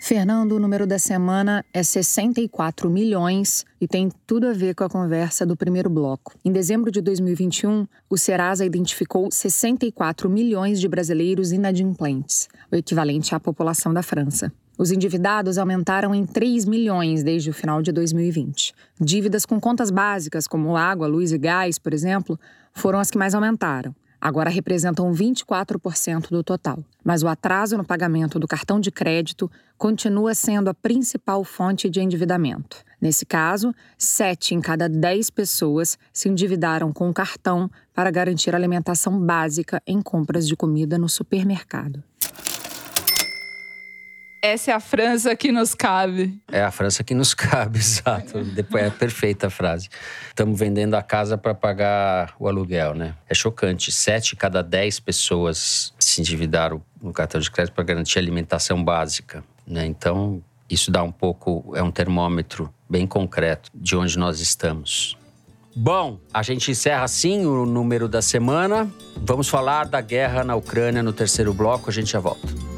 Fernando, o número da semana é 64 milhões e tem tudo a ver com a conversa do primeiro bloco. Em dezembro de 2021, o Serasa identificou 64 milhões de brasileiros inadimplentes, o equivalente à população da França. Os endividados aumentaram em 3 milhões desde o final de 2020. Dívidas com contas básicas, como água, luz e gás, por exemplo, foram as que mais aumentaram agora representam 24% do total. Mas o atraso no pagamento do cartão de crédito continua sendo a principal fonte de endividamento. Nesse caso, 7 em cada 10 pessoas se endividaram com o cartão para garantir alimentação básica em compras de comida no supermercado. Essa é a França que nos cabe. É a França que nos <laughs> cabe, exato. Depois é perfeita a frase. Estamos vendendo a casa para pagar o aluguel, né? É chocante. Sete cada dez pessoas se endividaram no cartão de crédito para garantir alimentação básica, né? Então, isso dá um pouco, é um termômetro bem concreto de onde nós estamos. Bom, a gente encerra assim o número da semana. Vamos falar da guerra na Ucrânia no terceiro bloco, a gente já volta.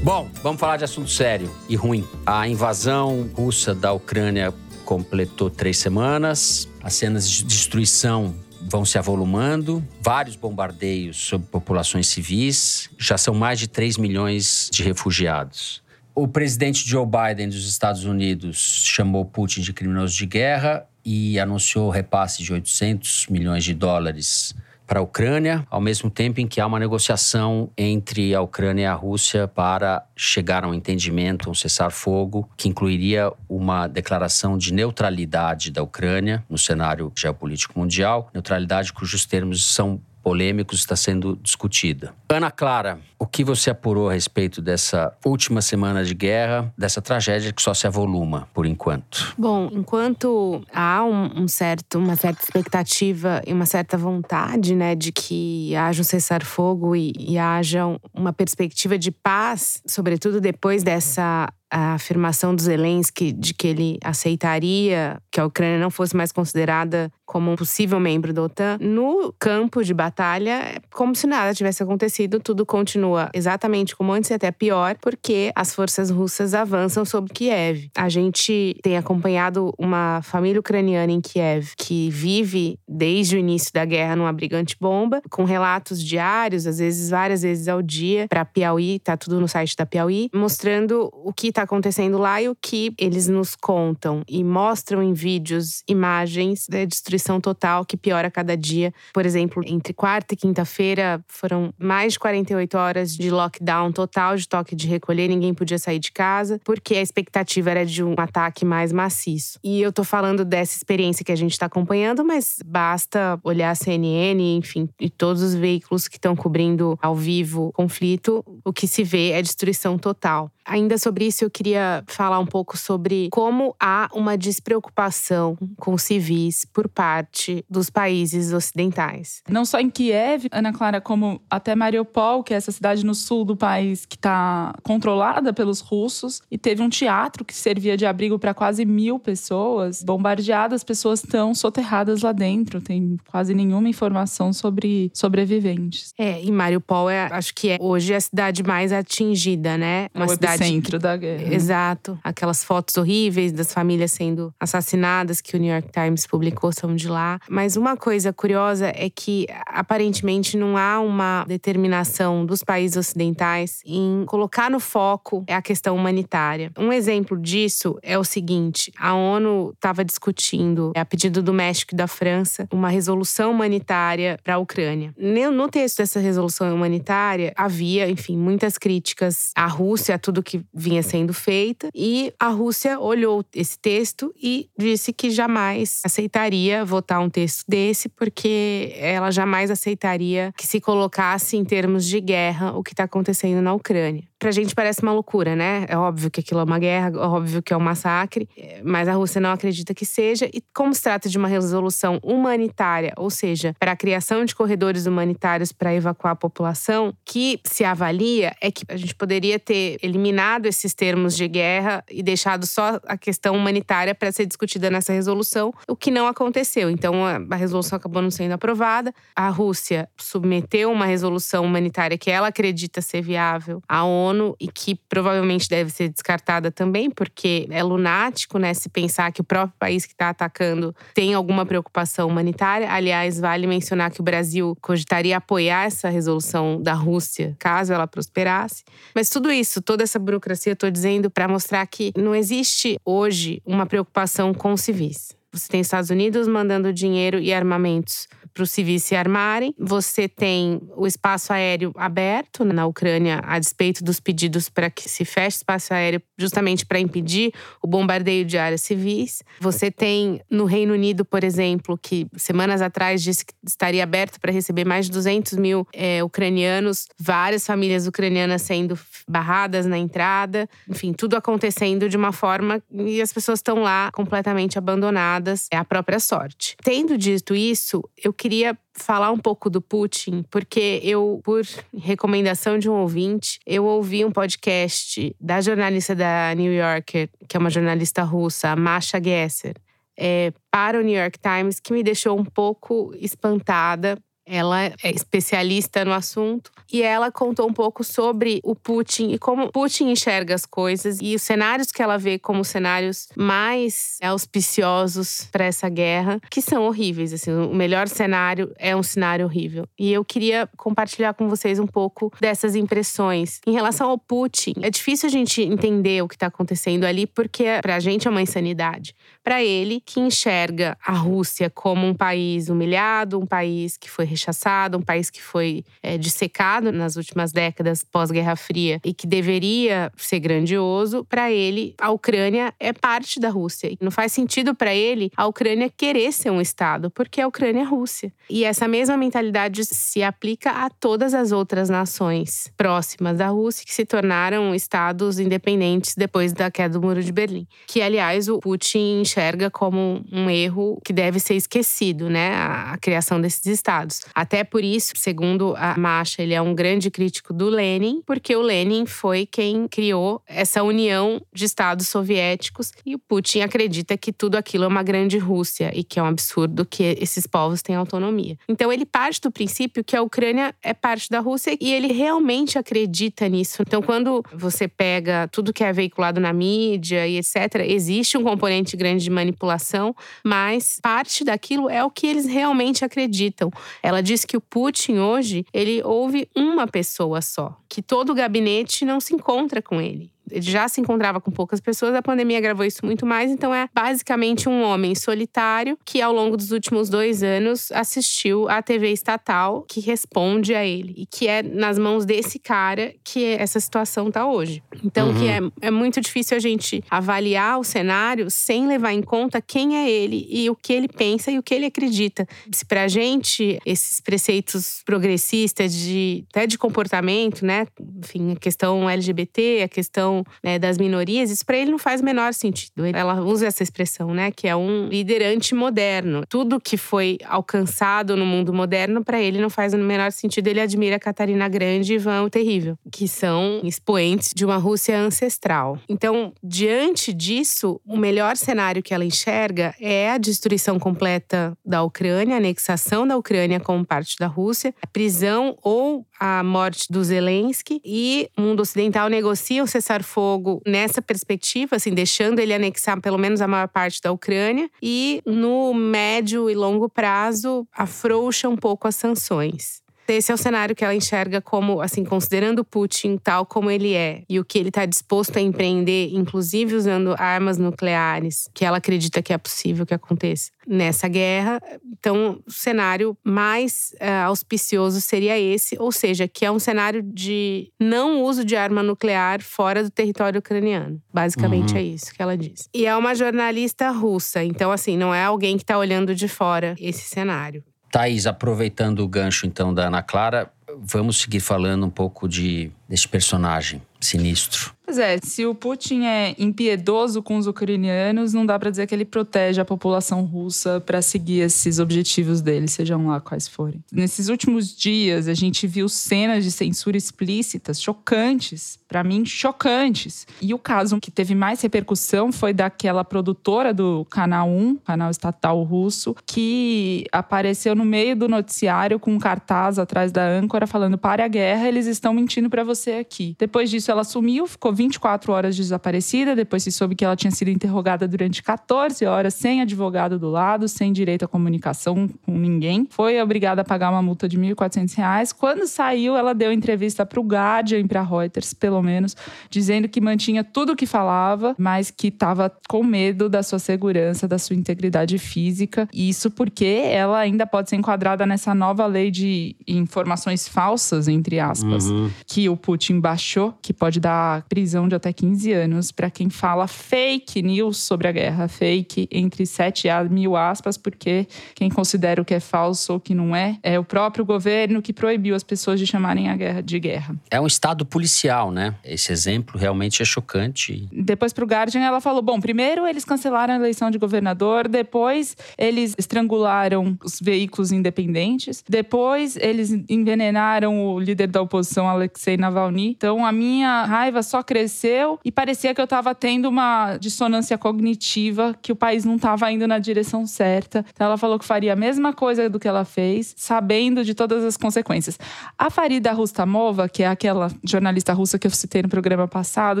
Bom, vamos falar de assunto sério e ruim. A invasão russa da Ucrânia completou três semanas. As cenas de destruição vão se avolumando, vários bombardeios sobre populações civis, já são mais de 3 milhões de refugiados. O presidente Joe Biden dos Estados Unidos chamou Putin de criminoso de guerra e anunciou repasse de 800 milhões de dólares para a Ucrânia, ao mesmo tempo em que há uma negociação entre a Ucrânia e a Rússia para chegar a um entendimento, um cessar-fogo, que incluiria uma declaração de neutralidade da Ucrânia no cenário geopolítico mundial, neutralidade cujos termos são polêmicos está sendo discutida. Ana Clara, o que você apurou a respeito dessa última semana de guerra, dessa tragédia que só se avoluma por enquanto? Bom, enquanto há um, um certo, uma certa expectativa e uma certa vontade, né, de que haja um cessar-fogo e, e haja uma perspectiva de paz, sobretudo depois dessa a afirmação do Zelensky de que ele aceitaria que a Ucrânia não fosse mais considerada como um possível membro da OTAN, no campo de batalha, é como se nada tivesse acontecido, tudo continua exatamente como antes e até pior, porque as forças russas avançam sobre Kiev. A gente tem acompanhado uma família ucraniana em Kiev que vive desde o início da guerra num abrigante bomba, com relatos diários, às vezes várias vezes ao dia, para Piauí, tá tudo no site da Piauí, mostrando o que está acontecendo lá e o que eles nos contam e mostram em vídeos imagens da destruição total que piora cada dia. Por exemplo, entre quarta e quinta-feira foram mais de 48 horas de lockdown total, de toque de recolher, ninguém podia sair de casa, porque a expectativa era de um ataque mais maciço. E eu tô falando dessa experiência que a gente está acompanhando, mas basta olhar a CNN, enfim, e todos os veículos que estão cobrindo ao vivo o conflito, o que se vê é destruição total. Ainda sobre isso, eu queria falar um pouco sobre como há uma despreocupação com civis por parte dos países ocidentais. Não só em Kiev, Ana Clara, como até Mariupol, que é essa cidade no sul do país que está controlada pelos russos, e teve um teatro que servia de abrigo para quase mil pessoas, bombardeadas, pessoas estão soterradas lá dentro, tem quase nenhuma informação sobre sobreviventes. É, e Mariupol é, acho que é hoje a cidade mais atingida, né? Uma cidade centro da guerra. Exato. Aquelas fotos horríveis das famílias sendo assassinadas que o New York Times publicou são de lá. Mas uma coisa curiosa é que aparentemente não há uma determinação dos países ocidentais em colocar no foco a questão humanitária. Um exemplo disso é o seguinte: a ONU estava discutindo, a pedido do México e da França, uma resolução humanitária para a Ucrânia. No texto dessa resolução humanitária havia, enfim, muitas críticas à Rússia, a tudo que vinha sendo feita. E a Rússia olhou esse texto e disse que jamais aceitaria votar um texto desse, porque ela jamais aceitaria que se colocasse em termos de guerra o que está acontecendo na Ucrânia pra gente parece uma loucura, né? É óbvio que aquilo é uma guerra, é óbvio que é um massacre, mas a Rússia não acredita que seja. E como se trata de uma resolução humanitária, ou seja, para a criação de corredores humanitários para evacuar a população, que se avalia é que a gente poderia ter eliminado esses termos de guerra e deixado só a questão humanitária para ser discutida nessa resolução, o que não aconteceu. Então a resolução acabou não sendo aprovada. A Rússia submeteu uma resolução humanitária que ela acredita ser viável à ONU e que provavelmente deve ser descartada também, porque é lunático, né, se pensar que o próprio país que está atacando tem alguma preocupação humanitária. Aliás, vale mencionar que o Brasil cogitaria apoiar essa resolução da Rússia, caso ela prosperasse. Mas tudo isso, toda essa burocracia, estou dizendo para mostrar que não existe hoje uma preocupação com civis. Você tem Estados Unidos mandando dinheiro e armamentos para os civis se armarem. Você tem o espaço aéreo aberto na Ucrânia, a despeito dos pedidos para que se feche espaço aéreo, justamente para impedir o bombardeio de áreas civis. Você tem no Reino Unido, por exemplo, que semanas atrás disse que estaria aberto para receber mais de 200 mil é, ucranianos, várias famílias ucranianas sendo barradas na entrada, enfim, tudo acontecendo de uma forma e as pessoas estão lá completamente abandonadas, é a própria sorte. Tendo dito isso, eu queria falar um pouco do Putin, porque eu, por recomendação de um ouvinte, eu ouvi um podcast da jornalista da New Yorker, que é uma jornalista russa, Masha Gesser, é, para o New York Times, que me deixou um pouco espantada ela é especialista no assunto e ela contou um pouco sobre o Putin e como Putin enxerga as coisas e os cenários que ela vê como cenários mais auspiciosos para essa guerra, que são horríveis. Assim, o melhor cenário é um cenário horrível. E eu queria compartilhar com vocês um pouco dessas impressões. Em relação ao Putin, é difícil a gente entender o que está acontecendo ali, porque para a gente é uma insanidade. Para ele, que enxerga a Rússia como um país humilhado, um país que foi rechaçado, um país que foi é, dissecado nas últimas décadas pós-Guerra Fria e que deveria ser grandioso, para ele, a Ucrânia é parte da Rússia. E não faz sentido para ele a Ucrânia querer ser um Estado, porque a Ucrânia é Rússia. E essa mesma mentalidade se aplica a todas as outras nações próximas da Rússia que se tornaram estados independentes depois da queda do Muro de Berlim. Que, aliás, o Putin enxerga como um erro que deve ser esquecido, né? A, a criação desses estados. Até por isso, segundo a Masha, ele é um grande crítico do Lenin, porque o Lenin foi quem criou essa união de estados soviéticos e o Putin acredita que tudo aquilo é uma grande Rússia e que é um absurdo que esses povos têm autonomia. Então ele parte do princípio que a Ucrânia é parte da Rússia e ele realmente acredita nisso. Então quando você pega tudo que é veiculado na mídia e etc, existe um componente grande de manipulação, mas parte daquilo é o que eles realmente acreditam. Ela diz que o Putin hoje, ele ouve uma pessoa só, que todo o gabinete não se encontra com ele ele já se encontrava com poucas pessoas, a pandemia agravou isso muito mais. Então, é basicamente um homem solitário que, ao longo dos últimos dois anos, assistiu à TV estatal que responde a ele. E que é nas mãos desse cara que essa situação está hoje. Então, uhum. que é, é muito difícil a gente avaliar o cenário sem levar em conta quem é ele e o que ele pensa e o que ele acredita. Se pra gente, esses preceitos progressistas de até de comportamento, né? Enfim, a questão LGBT, a questão né, das minorias, isso para ele não faz menor sentido. Ela usa essa expressão, né, que é um liderante moderno. Tudo que foi alcançado no mundo moderno, para ele não faz o menor sentido. Ele admira Catarina Grande e Ivan o Terrível, que são expoentes de uma Rússia ancestral. Então, diante disso, o melhor cenário que ela enxerga é a destruição completa da Ucrânia, a anexação da Ucrânia como parte da Rússia, a prisão ou a morte do Zelensky e o mundo ocidental negocia o cessar fogo nessa perspectiva, assim, deixando ele anexar pelo menos a maior parte da Ucrânia e no médio e longo prazo afrouxa um pouco as sanções. Esse é o cenário que ela enxerga como, assim, considerando Putin tal como ele é e o que ele está disposto a empreender, inclusive usando armas nucleares, que ela acredita que é possível que aconteça nessa guerra. Então, o cenário mais uh, auspicioso seria esse, ou seja, que é um cenário de não uso de arma nuclear fora do território ucraniano. Basicamente uhum. é isso que ela diz. E é uma jornalista russa, então, assim, não é alguém que está olhando de fora esse cenário. Thaís, aproveitando o gancho então da Ana Clara, vamos seguir falando um pouco de desse personagem sinistro. Pois é, se o Putin é impiedoso com os ucranianos, não dá para dizer que ele protege a população russa para seguir esses objetivos dele, sejam lá quais forem. Nesses últimos dias, a gente viu cenas de censura explícitas chocantes, para mim chocantes. E o caso que teve mais repercussão foi daquela produtora do Canal 1, canal estatal russo, que apareceu no meio do noticiário com um cartaz atrás da âncora falando: "Pare a guerra, eles estão mentindo para você você aqui. Depois disso, ela sumiu, ficou 24 horas desaparecida. Depois se soube que ela tinha sido interrogada durante 14 horas, sem advogado do lado, sem direito à comunicação com ninguém. Foi obrigada a pagar uma multa de R$ 1.400. Quando saiu, ela deu entrevista para o Guardian e para Reuters, pelo menos, dizendo que mantinha tudo o que falava, mas que estava com medo da sua segurança, da sua integridade física. Isso porque ela ainda pode ser enquadrada nessa nova lei de informações falsas, entre aspas, uhum. que o Putin baixou, que pode dar prisão de até 15 anos para quem fala fake news sobre a guerra. Fake entre 7 a mil aspas, porque quem considera o que é falso ou que não é, é o próprio governo que proibiu as pessoas de chamarem a guerra de guerra. É um estado policial, né? Esse exemplo realmente é chocante. Depois, para o Guardian, ela falou: bom, primeiro eles cancelaram a eleição de governador, depois eles estrangularam os veículos independentes, depois eles envenenaram o líder da oposição, Alexei Navalny. Então, a minha raiva só cresceu e parecia que eu estava tendo uma dissonância cognitiva, que o país não estava indo na direção certa. Então, ela falou que faria a mesma coisa do que ela fez, sabendo de todas as consequências. A Farida Rustamova, que é aquela jornalista russa que eu citei no programa passado,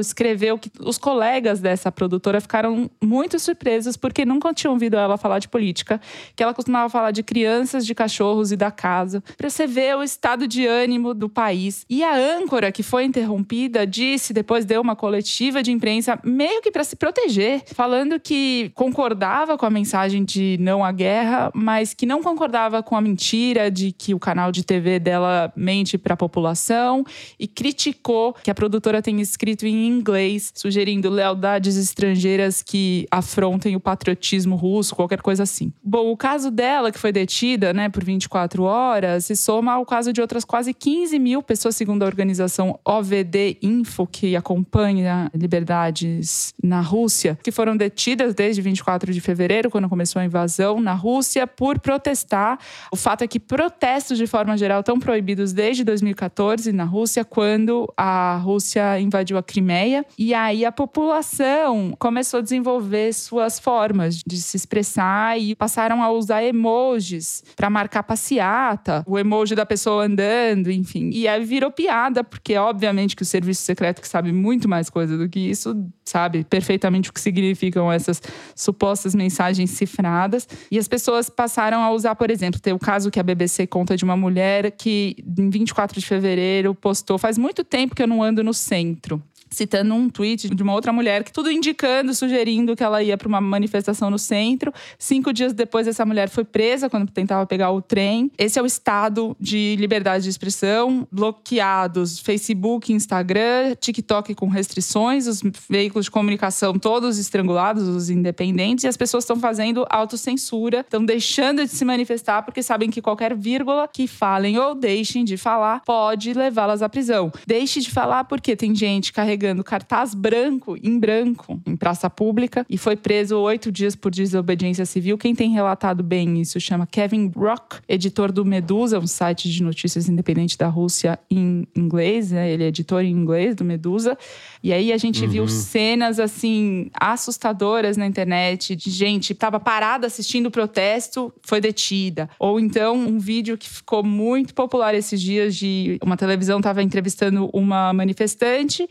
escreveu que os colegas dessa produtora ficaram muito surpresos porque nunca tinham ouvido ela falar de política, que ela costumava falar de crianças, de cachorros e da casa. Para você ver o estado de ânimo do país. E a âncora que foi interrompida disse, depois deu uma coletiva de imprensa, meio que para se proteger, falando que concordava com a mensagem de não à guerra, mas que não concordava com a mentira de que o canal de TV dela mente para a população e criticou que a produtora tenha escrito em inglês, sugerindo lealdades estrangeiras que afrontem o patriotismo russo, qualquer coisa assim. Bom, o caso dela, que foi detida né, por 24 horas, se soma ao caso de outras quase 15 mil pessoas, segundo a organização OVD Info, que acompanha liberdades na Rússia, que foram detidas desde 24 de fevereiro, quando começou a invasão na Rússia, por protestar. O fato é que protestos, de forma geral, estão proibidos desde 2014 na Rússia, quando a Rússia invadiu a Crimeia. E aí a população começou a desenvolver suas formas de se expressar e passaram a usar emojis para marcar passeata, o emoji da pessoa andando, enfim. E aí virou piada, porque obviamente que o serviço secreto que sabe muito mais coisa do que isso, sabe perfeitamente o que significam essas supostas mensagens cifradas. E as pessoas passaram a usar, por exemplo, tem o caso que a BBC conta de uma mulher que em 24 de fevereiro postou, faz muito tempo que eu não ando no centro citando um tweet de uma outra mulher, que tudo indicando, sugerindo que ela ia para uma manifestação no centro. Cinco dias depois, essa mulher foi presa quando tentava pegar o trem. Esse é o estado de liberdade de expressão. Bloqueados Facebook, Instagram, TikTok com restrições, os veículos de comunicação todos estrangulados, os independentes, e as pessoas estão fazendo autocensura, estão deixando de se manifestar porque sabem que qualquer vírgula que falem ou deixem de falar pode levá-las à prisão. Deixe de falar porque tem gente carregando carregando cartaz branco em branco em praça pública e foi preso oito dias por desobediência civil. Quem tem relatado bem isso chama Kevin Rock, editor do Medusa, um site de notícias independente da Rússia em inglês. Né? Ele é editor em inglês do Medusa. E aí a gente uhum. viu cenas assim assustadoras na internet de gente que estava parada assistindo o protesto, foi detida. Ou então um vídeo que ficou muito popular esses dias de uma televisão estava entrevistando uma manifestante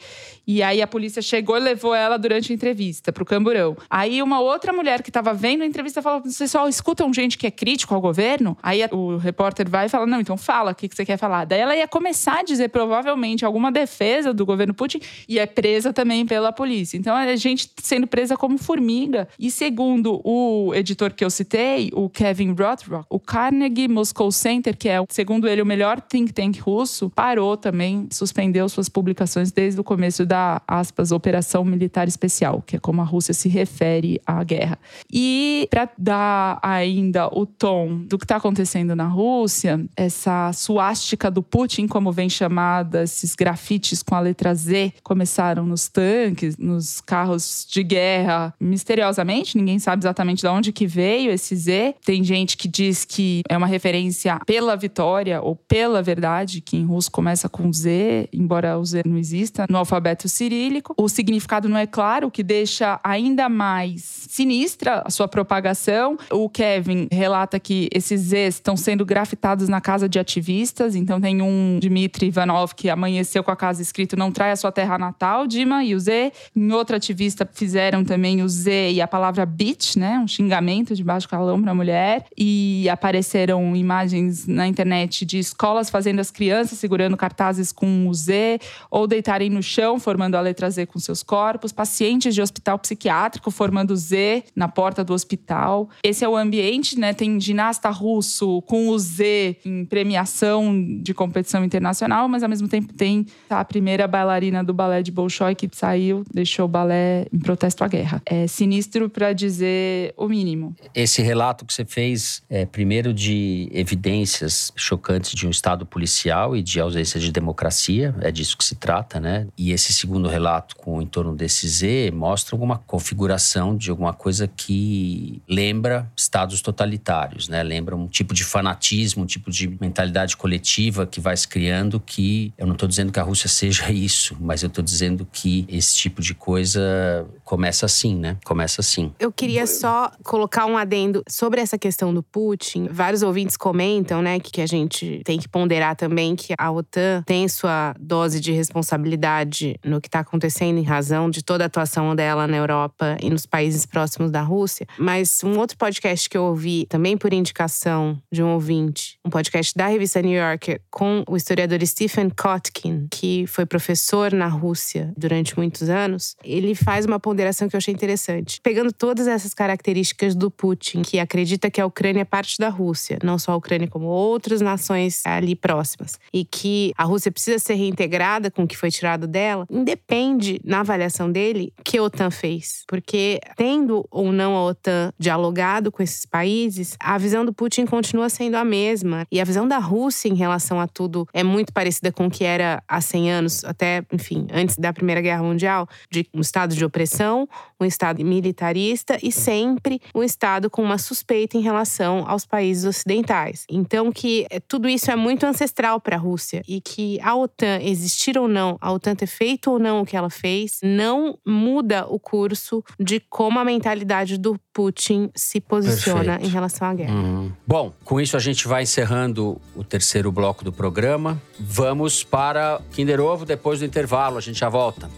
e aí a polícia chegou e levou ela durante a entrevista pro Camburão. Aí uma outra mulher que estava vendo a entrevista falou: vocês só escutam gente que é crítico ao governo? Aí o repórter vai e fala: não, então fala, o que, que você quer falar? Daí ela ia começar a dizer provavelmente alguma defesa do governo Putin e é presa também pela polícia. Então é gente sendo presa como formiga. E segundo o editor que eu citei, o Kevin Rothrock, o Carnegie Moscow Center, que é, segundo ele, o melhor think tank russo, parou também, suspendeu suas publicações desde o começo da da, aspas, operação militar especial, que é como a Rússia se refere à guerra. E para dar ainda o tom do que está acontecendo na Rússia, essa suástica do Putin, como vem chamada, esses grafites com a letra Z, começaram nos tanques, nos carros de guerra, misteriosamente, ninguém sabe exatamente de onde que veio esse Z. Tem gente que diz que é uma referência pela vitória ou pela verdade, que em russo começa com Z, embora o Z não exista no alfabeto alfabeto cirílico. O significado não é claro, o que deixa ainda mais sinistra a sua propagação. O Kevin relata que esses Zs estão sendo grafitados na casa de ativistas. Então tem um Dmitry Ivanov que amanheceu com a casa escrito não trai a sua terra natal, Dima, e o Z. Em outro ativista fizeram também o Z e a palavra bitch, né? Um xingamento de baixo calão para mulher. E apareceram imagens na internet de escolas fazendo as crianças segurando cartazes com o Z ou deitarem no chão formando a letra Z com seus corpos, pacientes de hospital psiquiátrico formando Z na porta do hospital. Esse é o ambiente, né? Tem ginasta russo com o Z em premiação de competição internacional, mas ao mesmo tempo tem a primeira bailarina do balé de Bolshoi que saiu, deixou o balé em protesto à guerra. É sinistro para dizer o mínimo. Esse relato que você fez é primeiro de evidências chocantes de um estado policial e de ausência de democracia, é disso que se trata, né? E esse segundo relato com em torno desse Z mostra alguma configuração de alguma coisa que lembra estados totalitários, né? Lembra um tipo de fanatismo, um tipo de mentalidade coletiva que vai se criando que eu não estou dizendo que a Rússia <laughs> seja isso, mas eu estou dizendo que esse tipo de coisa começa assim, né? Começa assim. Eu queria só colocar um adendo sobre essa questão do Putin. Vários ouvintes comentam, né, que a gente tem que ponderar também que a OTAN tem sua dose de responsabilidade no que está acontecendo em razão de toda a atuação dela na Europa e nos países próximos da Rússia. Mas um outro podcast que eu ouvi, também por indicação de um ouvinte, um podcast da revista New Yorker, com o historiador Stephen Kotkin, que foi professor na Rússia durante muitos anos, ele faz uma ponderação que eu achei interessante. Pegando todas essas características do Putin, que acredita que a Ucrânia é parte da Rússia, não só a Ucrânia, como outras nações ali próximas, e que a Rússia precisa ser reintegrada com o que foi tirado dela, independe, na avaliação dele, que a OTAN fez. Porque, tendo ou não a OTAN dialogado com esses países, a visão do Putin continua sendo a mesma. E a visão da Rússia em relação a tudo é muito parecida com o que era há 100 anos, até, enfim, antes da Primeira Guerra Mundial, de um estado de opressão, um estado militarista e sempre um estado com uma suspeita em relação aos países ocidentais. Então, que tudo isso é muito ancestral para a Rússia e que a OTAN existir ou não, a OTAN ter feito ou não o que ela fez, não muda o curso de como a mentalidade do Putin se posiciona Perfeito. em relação à guerra. Uhum. Bom, com isso a gente vai encerrando o terceiro bloco do programa. Vamos para Kinder Ovo depois do intervalo. A gente já volta.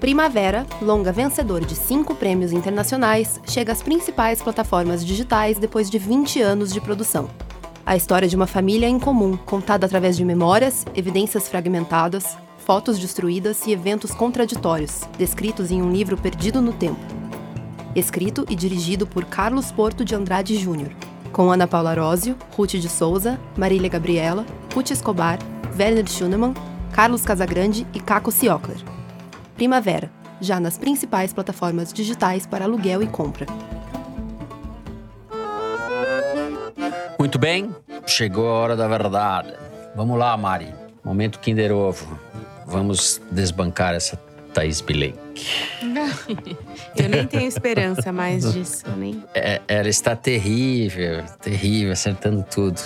Primavera, longa vencedor de cinco prêmios internacionais, chega às principais plataformas digitais depois de 20 anos de produção. A história de uma família em comum, contada através de memórias, evidências fragmentadas, fotos destruídas e eventos contraditórios, descritos em um livro perdido no tempo. Escrito e dirigido por Carlos Porto de Andrade Júnior, com Ana Paula Rósio, Ruth de Souza, Marília Gabriela, Ruth Escobar, Werner Schunemann, Carlos Casagrande e Caco Ciocler. Primavera, já nas principais plataformas digitais para aluguel e compra. Muito bem, chegou a hora da verdade. Vamos lá, Mari. Momento Kinder Ovo. Vamos desbancar essa Thaís Bilenque. <laughs> Eu nem tenho esperança mais disso. Nem... É, ela está terrível, terrível, acertando tudo.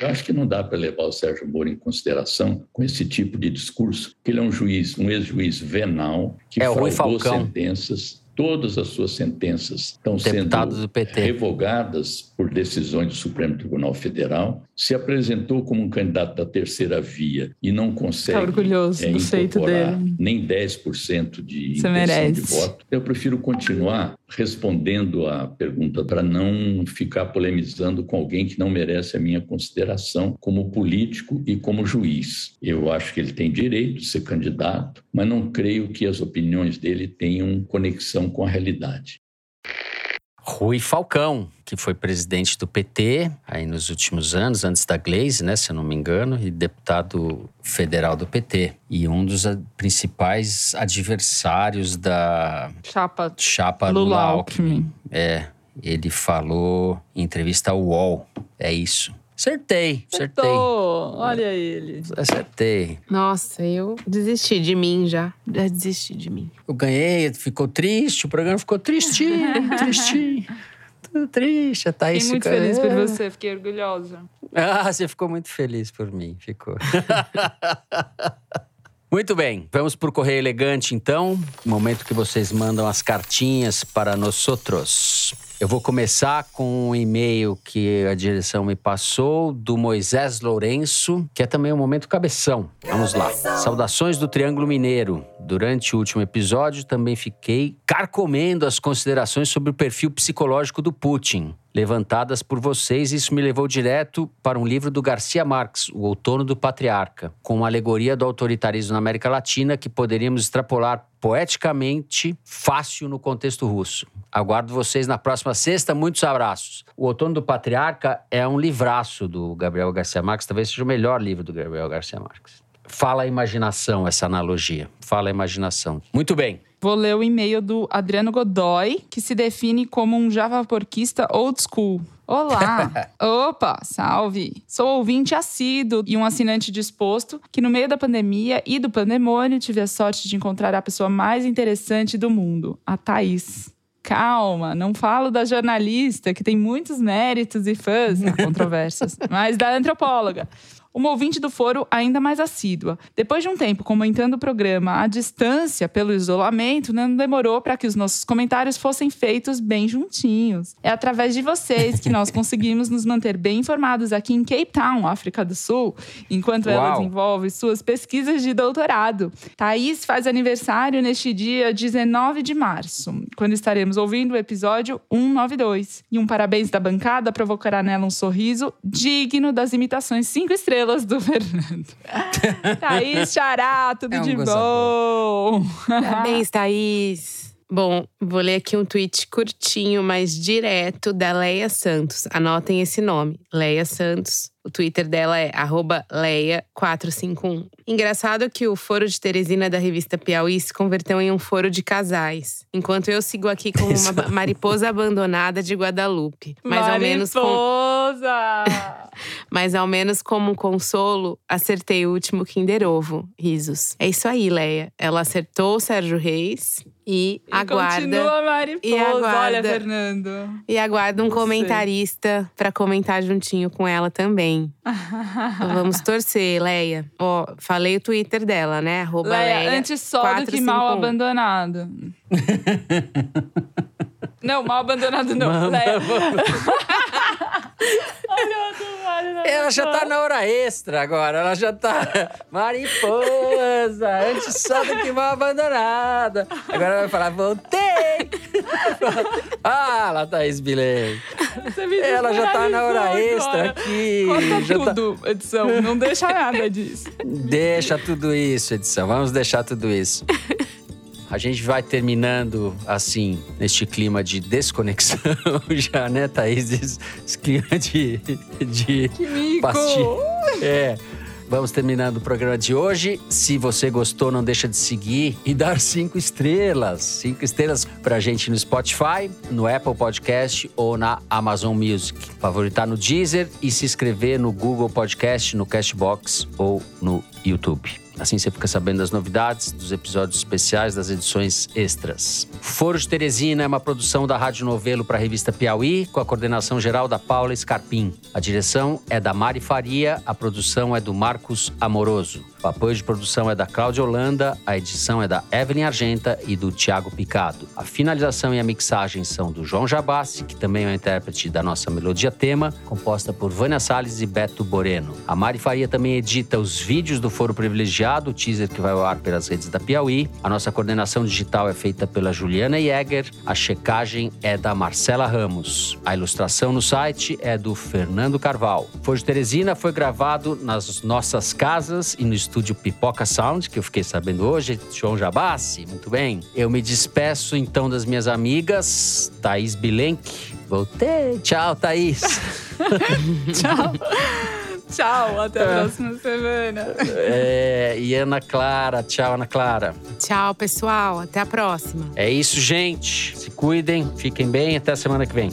Eu acho que não dá para levar o Sérgio Moro em consideração com esse tipo de discurso, que ele é um juiz, um ex-juiz venal, que É fraudou sentenças. Todas as suas sentenças estão Deputado sendo do PT. revogadas por decisões do Supremo Tribunal Federal. Se apresentou como um candidato da terceira via e não consegue Tá orgulhoso é, do feito incorporar dele. nem 10% de Você intenção merece. de voto. Eu prefiro continuar respondendo à pergunta para não ficar polemizando com alguém que não merece a minha consideração como político e como juiz. Eu acho que ele tem direito de ser candidato, mas não creio que as opiniões dele tenham conexão com a realidade. Rui Falcão, que foi presidente do PT aí nos últimos anos, antes da Glaze, né, se eu não me engano, e deputado federal do PT. E um dos a- principais adversários da Chapa chapa Lula. Alckmin. É, ele falou em entrevista ao UOL. É isso. Acertei, acertei. Acertou. Olha ele. Acertei. Nossa, eu desisti de mim já. Já desisti de mim. Eu ganhei, ficou triste, o programa ficou tristinho, <laughs> tristinho. Tudo triste, a Thaís Fiquei muito feliz por você, fiquei orgulhosa. Ah, você ficou muito feliz por mim, ficou. <laughs> Muito bem, vamos por Correio Elegante então. Momento que vocês mandam as cartinhas para nós outros. Eu vou começar com um e-mail que a direção me passou do Moisés Lourenço, que é também um momento cabeção. Vamos lá. Saudações do Triângulo Mineiro. Durante o último episódio, também fiquei carcomendo as considerações sobre o perfil psicológico do Putin levantadas por vocês. Isso me levou direto para um livro do Garcia Marques, O Outono do Patriarca, com uma alegoria do autoritarismo na América Latina que poderíamos extrapolar poeticamente fácil no contexto russo. Aguardo vocês na próxima sexta. Muitos abraços. O Outono do Patriarca é um livraço do Gabriel Garcia Marques, talvez seja o melhor livro do Gabriel Garcia Marques. Fala a imaginação, essa analogia. Fala a imaginação. Muito bem. Vou ler o e-mail do Adriano Godoy, que se define como um javaporquista old school. Olá! <laughs> Opa, salve! Sou ouvinte assíduo e um assinante disposto que, no meio da pandemia e do pandemônio, tive a sorte de encontrar a pessoa mais interessante do mundo, a Thaís. Calma, não falo da jornalista, que tem muitos méritos e fãs, <laughs> controvérsias, mas da antropóloga. Uma ouvinte do foro ainda mais assídua. Depois de um tempo comentando o programa à distância pelo isolamento, não demorou para que os nossos comentários fossem feitos bem juntinhos. É através de vocês que nós <laughs> conseguimos nos manter bem informados aqui em Cape Town, África do Sul, enquanto ela Uau. desenvolve suas pesquisas de doutorado. Thaís faz aniversário neste dia 19 de março, quando estaremos ouvindo o episódio 192. E um parabéns da bancada provocará nela um sorriso digno das imitações cinco estrelas do Fernando. <laughs> Thaís Xará, tudo É um de gozador. bom. <laughs> Parabéns, Thaís. Bom, vou ler aqui um tweet curtinho, mas direto da Leia Santos. Anotem esse nome, Leia Santos. O Twitter dela é arroba Leia451. Engraçado que o foro de Teresina da revista Piauí se converteu em um foro de casais. Enquanto eu sigo aqui como uma <laughs> mariposa abandonada de Guadalupe. Mas ao menos com Mariposa! <laughs> mas ao menos como um consolo, acertei o último Kinder Ovo. Risos. É isso aí, Leia. Ela acertou o Sérgio Reis e, E aguarda. Continua mariposa. e aguarda- Olha, Fernando. E aguarda um Você. comentarista pra comentar juntinho com ela também. <laughs> Vamos torcer, Leia. Ó, falei o Twitter dela, né? Arroba Leia, Leia. antes só do que mal 451. abandonado. <laughs> não, mal abandonado não. Mal Leia. <laughs> Ela já tá na hora extra agora, ela já tá mariposa, antes só do que mal abandonada. Agora ela vai falar, voltei! ah, lá Thaís Bilei. Ela já tá na hora extra aqui. Já tá- tudo, edição. Não deixa nada disso. Deixa tudo isso, edição. Vamos deixar tudo isso. A gente vai terminando assim, neste clima de desconexão <laughs> já, né, Thaís? Esse esse clima de. de Que mico! pastilha. É. Vamos terminando o programa de hoje. Se você gostou, não deixa de seguir e dar cinco estrelas. Cinco estrelas pra gente no Spotify, no Apple Podcast ou na Amazon Music. Favoritar no Deezer e se inscrever no Google Podcast, no Castbox ou no YouTube. Assim você fica sabendo das novidades, dos episódios especiais, das edições extras. Foro de Teresina é uma produção da Rádio Novelo para a revista Piauí, com a coordenação geral da Paula Scarpim. A direção é da Mari Faria, a produção é do Marcos Amoroso. O apoio de produção é da Cláudia Holanda, a edição é da Evelyn Argenta e do Tiago Picado. A finalização e a mixagem são do João Jabassi, que também é o intérprete da nossa melodia tema, composta por Vânia Salles e Beto Boreno. A Mari Faria também edita os vídeos do Foro Privilegiado, o teaser que vai ao ar pelas redes da Piauí. A nossa coordenação digital é feita pela Juliana Jäger, a checagem é da Marcela Ramos. A ilustração no site é do Fernando Carval. Foro de Teresina foi gravado nas nossas casas e no estúdio Pipoca Sound, que eu fiquei sabendo hoje, João Jabassi, muito bem. Eu me despeço então das minhas amigas, Thaís Bilenque. Voltei. Tchau, Thaís. <laughs> Tchau. Tchau, até a próxima semana. É, e Ana Clara. Tchau, Ana Clara. Tchau, pessoal. Até a próxima. É isso, gente. Se cuidem, fiquem bem. Até a semana que vem.